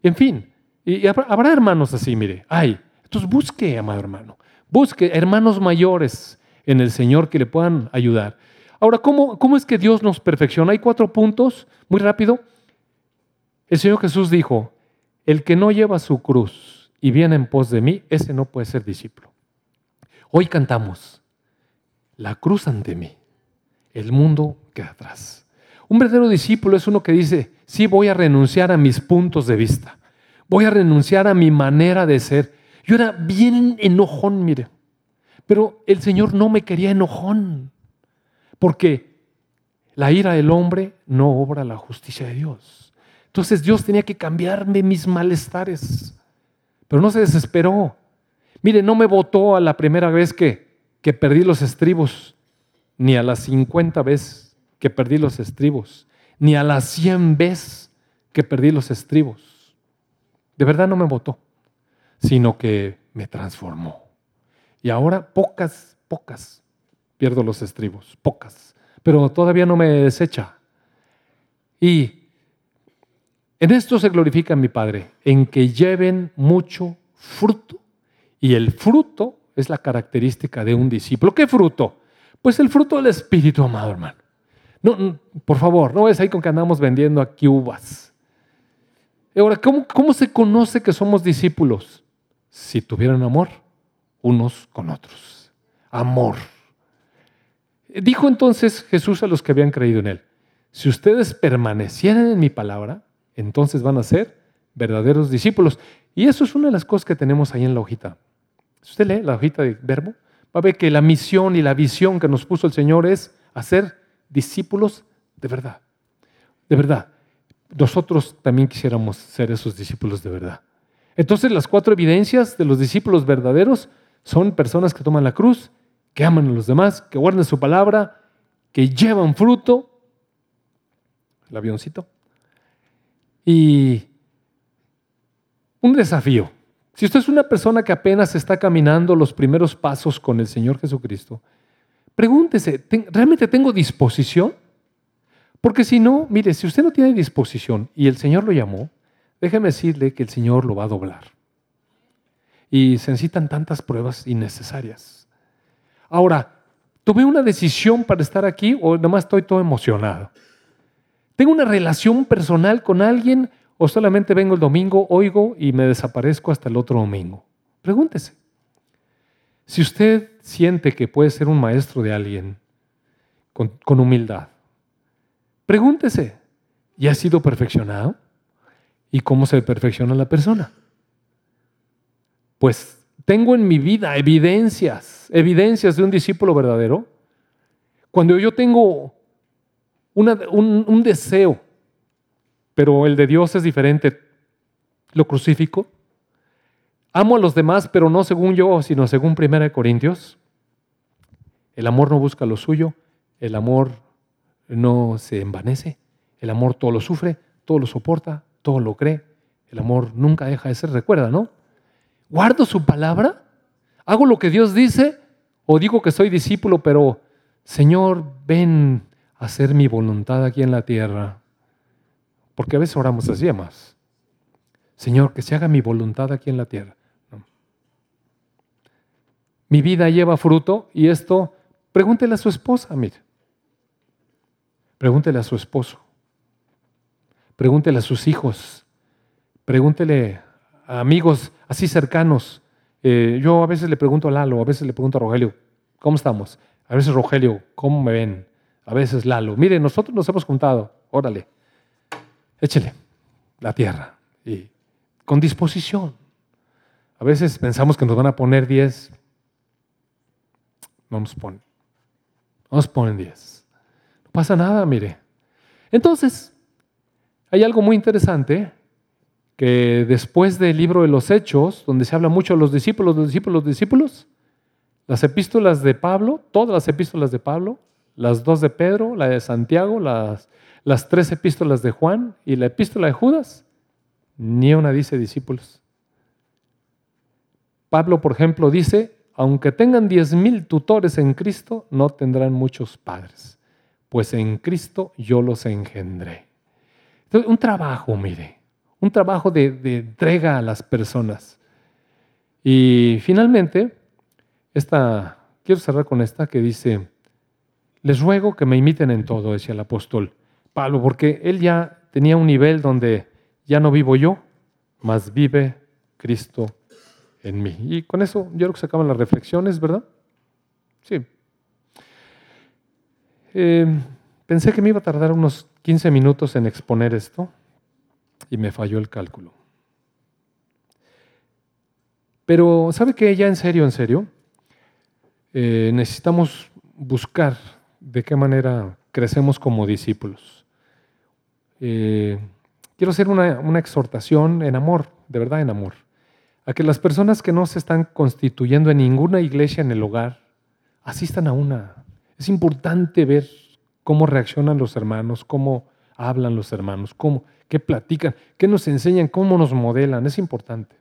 En fin, y habrá, hermanos así, mire, ay, entonces busque, amado hermano, busque hermanos mayores en el Señor que le puedan ayudar. Ahora, ¿cómo, ¿cómo es que Dios nos perfecciona? Hay cuatro puntos, muy rápido. El Señor Jesús dijo, el que no lleva su cruz y viene en pos de mí, ese no puede ser discípulo. Hoy cantamos, la cruz ante mí, el mundo queda atrás. Un verdadero discípulo es uno que dice, sí voy a renunciar a mis puntos de vista, voy a renunciar a mi manera de ser. Yo era bien enojón, mire, pero el Señor no me quería enojón, porque la ira del hombre no obra la justicia de Dios. Entonces Dios tenía que cambiarme mis malestares, pero no se desesperó. Mire, no me votó a la primera vez que, que perdí los estribos, ni a las 50 veces que perdí los estribos ni a las cien veces que perdí los estribos. De verdad no me votó, sino que me transformó. Y ahora pocas, pocas pierdo los estribos, pocas, pero todavía no me desecha. Y en esto se glorifica mi Padre, en que lleven mucho fruto. Y el fruto es la característica de un discípulo. ¿Qué fruto? Pues el fruto del Espíritu, amado hermano. No, por favor, no es ahí con que andamos vendiendo aquí uvas. Ahora, ¿cómo, ¿cómo se conoce que somos discípulos? Si tuvieran amor unos con otros. Amor. Dijo entonces Jesús a los que habían creído en él, si ustedes permanecieran en mi palabra, entonces van a ser verdaderos discípulos. Y eso es una de las cosas que tenemos ahí en la hojita. Si usted lee la hojita de verbo, va a ver que la misión y la visión que nos puso el Señor es hacer discípulos de verdad. De verdad. Nosotros también quisiéramos ser esos discípulos de verdad. Entonces las cuatro evidencias de los discípulos verdaderos son personas que toman la cruz, que aman a los demás, que guardan su palabra, que llevan fruto. El avioncito. Y un desafío. Si usted es una persona que apenas está caminando los primeros pasos con el Señor Jesucristo, Pregúntese, ¿realmente tengo disposición? Porque si no, mire, si usted no tiene disposición y el Señor lo llamó, déjeme decirle que el Señor lo va a doblar. Y se necesitan tantas pruebas innecesarias. Ahora, ¿tomé una decisión para estar aquí o nada más estoy todo emocionado? ¿Tengo una relación personal con alguien o solamente vengo el domingo, oigo y me desaparezco hasta el otro domingo? Pregúntese. Si usted siente que puede ser un maestro de alguien con, humildad, pregúntese, ¿ya ha sido perfeccionado? ¿Y cómo se perfecciona la persona? Pues tengo en mi vida evidencias, evidencias de un discípulo verdadero. Cuando yo tengo un, deseo, pero el de Dios es diferente, lo crucifico, Amo a los demás, pero no según yo, sino según 1 Corintios. El amor no busca lo suyo, el amor no se envanece, el amor todo lo sufre, todo lo soporta, todo lo cree. El amor nunca deja de ser, recuerda, ¿no? ¿Guardo su palabra? ¿Hago lo que Dios dice? ¿O digo que soy discípulo, pero Señor, ven a hacer mi voluntad aquí en la tierra? Porque a veces oramos así, más. Señor, que se haga mi voluntad aquí en la tierra. mi vida lleva fruto y esto, pregúntele a su esposa, mire. Pregúntele a su esposo. Pregúntele a sus hijos. Pregúntele a amigos así cercanos. Eh, yo a veces le pregunto a Lalo, a veces le pregunto a Rogelio, ¿cómo estamos? A veces Rogelio, ¿cómo me ven? A veces Lalo. Mire, nosotros nos hemos juntado. Órale, échele la tierra. Y con disposición. A veces pensamos que nos van a poner 10. No nos ponen. No nos ponen 10. No pasa nada, mire. Entonces, hay algo muy interesante que después del libro de los Hechos, donde se habla mucho de los discípulos, los discípulos, los discípulos, las epístolas de Pablo, todas las epístolas de Pablo, las dos de Pedro, la de Santiago, las, las tres epístolas de Juan y la epístola de Judas, ni una dice discípulos. Pablo, por ejemplo, dice, aunque tengan diez mil tutores en Cristo, no tendrán muchos padres, pues en Cristo yo los engendré. Entonces, un trabajo, mire, un trabajo de, de entrega a las personas. Y finalmente, esta, quiero cerrar con esta que dice, les ruego que me imiten en todo, decía el apóstol Pablo, porque él ya tenía un nivel donde ya no vivo yo, mas vive Cristo en mí. Y con eso yo creo que se acaban las reflexiones, ¿verdad? Sí. Eh, pensé que me iba a tardar unos 15 minutos en exponer esto y me falló el cálculo. Pero, ¿sabe qué? Ya en serio, en serio, eh, necesitamos buscar de qué manera crecemos como discípulos. Eh, quiero hacer una, una, exhortación en amor, de verdad en amor, a que las personas que no se están constituyendo en ninguna iglesia en el hogar, asistan a una. Es importante ver cómo reaccionan los hermanos, cómo hablan los hermanos, cómo, qué platican, qué nos enseñan, cómo nos modelan, es importante.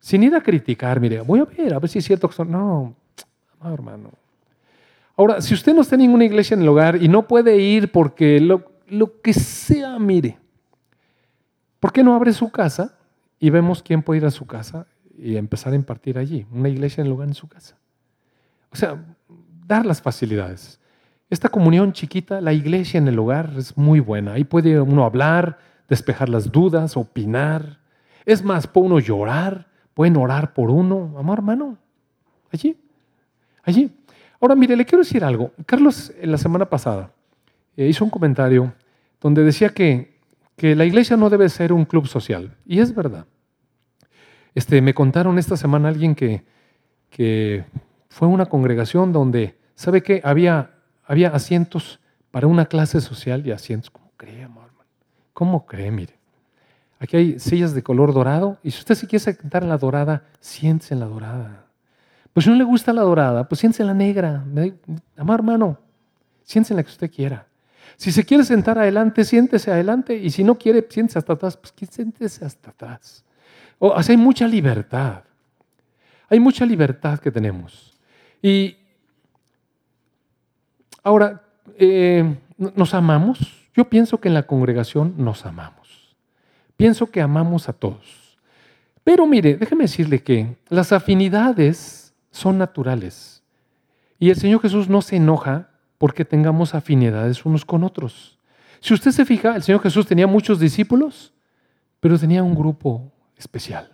Sin ir a criticar, mire, voy a ver, a ver si es cierto que son. No, no hermano. Ahora, si usted no está en ninguna iglesia en el hogar y no puede ir porque lo, lo que sea, mire, ¿por qué no abre su casa y vemos quién puede ir a su casa y empezar a impartir allí? Una iglesia en el hogar en su casa. O sea, dar las facilidades. Esta comunión chiquita, la iglesia en el hogar es muy buena. Ahí puede uno hablar, despejar las dudas, opinar. Es más, puede uno llorar, pueden orar por uno. Amor, hermano, allí, allí. Ahora, mire, le quiero decir algo. Carlos, la semana pasada, eh, hizo un comentario donde decía que, que, la iglesia no debe ser un club social. Y es verdad. Este, me contaron esta semana alguien que, que fue una congregación donde, ¿sabe qué? Había, había asientos para una clase social y asientos. ¿Cómo cree, amor? ¿Cómo cree? Mire. Aquí hay sillas de color dorado y si usted se quiere sentar en la dorada, siéntese en la dorada. Pues si no le gusta la dorada, pues siéntese en la negra. Amar hermano, siéntese en la que usted quiera. Si se quiere sentar adelante, siéntese adelante. Y si no quiere, siéntese hasta atrás, pues siéntese hasta atrás. O, sea, hay mucha libertad. Hay mucha libertad que tenemos. Y ahora, eh, ¿nos amamos? Yo pienso que en la congregación nos amamos. Pienso que amamos a todos. Pero mire, déjeme decirle que las afinidades son naturales. Y el Señor Jesús no se enoja porque tengamos afinidades unos con otros. Si usted se fija, el Señor Jesús tenía muchos discípulos, pero tenía un grupo especial.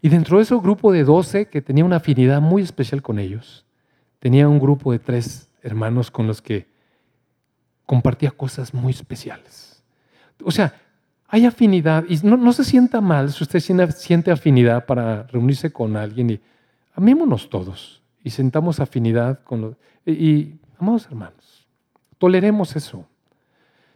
Y dentro de ese grupo de doce, que tenía una afinidad muy especial con ellos, tenía un grupo de tres hermanos con los que compartía cosas muy especiales. O sea, hay afinidad y no, se sienta mal si usted siente afinidad para reunirse con alguien y amémonos todos y sentamos afinidad con los... Y, amados hermanos, toleremos eso.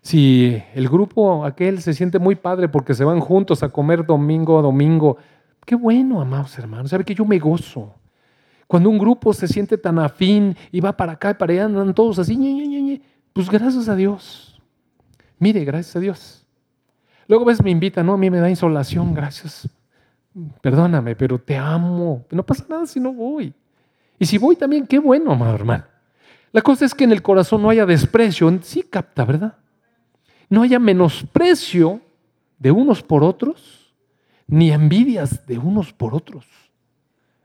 Si el grupo aquel se siente muy padre porque se van juntos a comer domingo a domingo, qué bueno, amados hermanos. Sabe que yo me gozo. Cuando un grupo se siente tan afín y va para acá y para allá, andan todos así, pues gracias a Dios. Mire, gracias a Dios. Luego ves, me invita, no, a mí me da insolación, gracias. Perdóname, pero te amo. No pasa nada si no voy. Y si voy también, qué bueno, amado hermano. La cosa es que en el corazón no haya desprecio. Sí capta, ¿verdad? No haya menosprecio de unos por otros, ni envidias de unos por otros.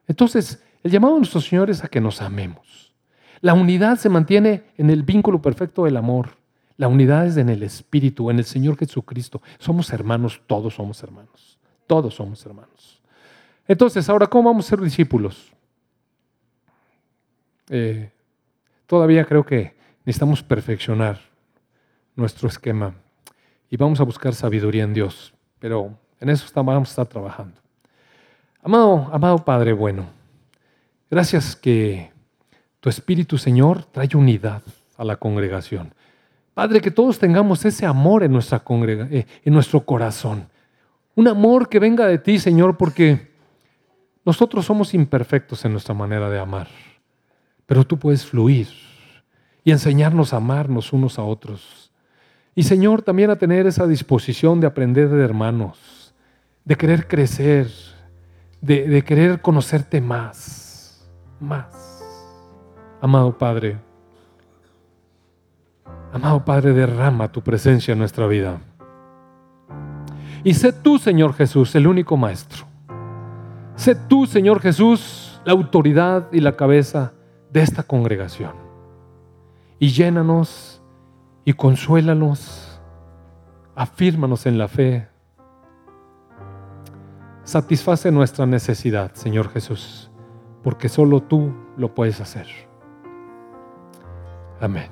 Entonces, El llamado de nuestro Señor es a que nos amemos. La unidad se mantiene en el vínculo perfecto del amor. La unidad es en el Espíritu, en el Señor Jesucristo. Somos hermanos, todos somos hermanos. Todos somos hermanos. Entonces, ahora, ¿cómo vamos a ser discípulos? Eh, todavía creo que necesitamos perfeccionar nuestro esquema y vamos a buscar sabiduría en Dios, pero en eso vamos a estar trabajando. Amado, amado Padre bueno, gracias que tu Espíritu Señor trae unidad a la congregación. Padre, que todos tengamos ese amor en, nuestra eh, en nuestro corazón. Un amor que venga de ti, Señor, porque nosotros somos imperfectos en nuestra manera de amar, pero tú puedes fluir y enseñarnos a amarnos unos a otros. Y Señor, también a tener esa disposición de aprender de hermanos, de querer crecer, de querer conocerte más, más. Amado Padre, amado Padre, derrama tu presencia en nuestra vida. Y sé tú, Señor Jesús, el único Maestro. Sé tú, Señor Jesús, la autoridad y la cabeza de esta congregación. Y llénanos y consuélanos, afírmanos en la fe. Satisface nuestra necesidad, Señor Jesús, porque solo tú lo puedes hacer. Amén.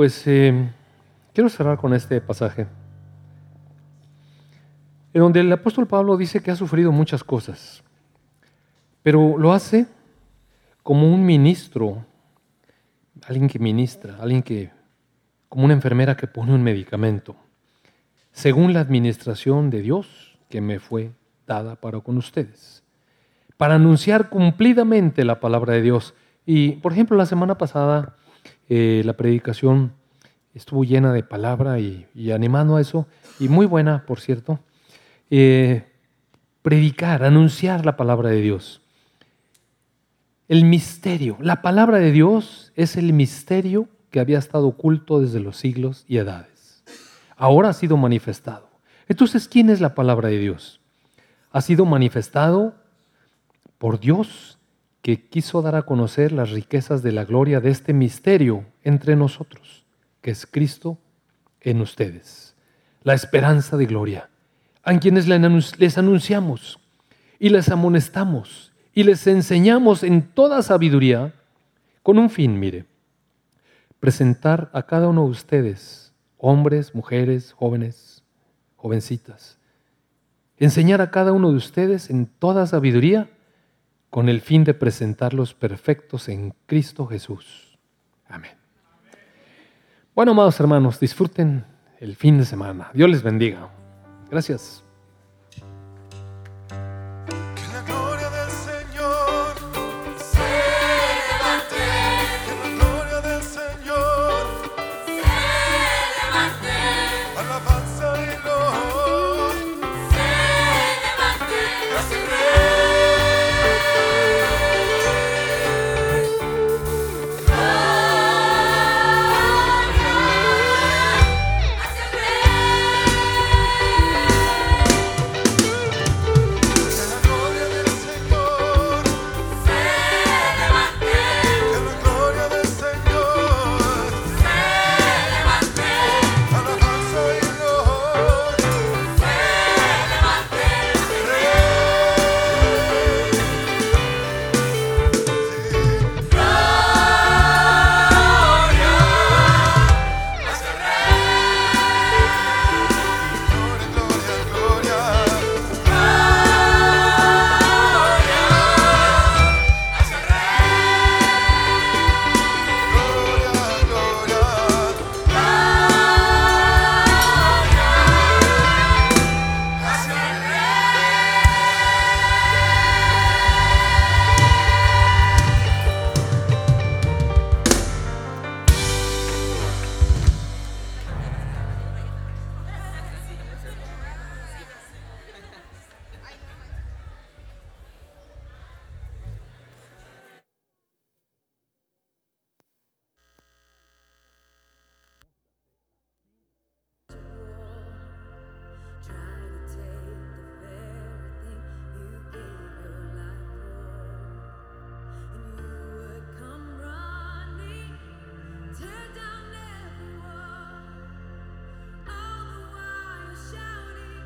Pues eh, quiero cerrar con este pasaje, en donde el apóstol Pablo dice que ha sufrido muchas cosas, pero lo hace como un ministro, alguien que ministra, alguien que, como una enfermera que pone un medicamento, según la administración de Dios que me fue dada para con ustedes, para anunciar cumplidamente la palabra de Dios. Y, por ejemplo, la semana pasada eh, la predicación estuvo llena de palabra y, animando a eso, y muy buena, por cierto. Eh, predicar, anunciar la palabra de Dios. El misterio, la palabra de Dios es el misterio que había estado oculto desde los siglos y edades. Ahora ha sido manifestado. Entonces, ¿quién es la palabra de Dios? Ha sido manifestado por Dios que quiso dar a conocer las riquezas de la gloria de este misterio entre nosotros, que es Cristo en ustedes, la esperanza de gloria, a quienes les anunciamos y les amonestamos y les enseñamos en toda sabiduría, con un fin, mire, presentar a cada uno de ustedes, hombres, mujeres, jóvenes, jovencitas, enseñar a cada uno de ustedes en toda sabiduría, con el fin de presentarlos perfectos en Cristo Jesús. Amén. Bueno, amados hermanos, disfruten el fin de semana. Dios les bendiga. Gracias.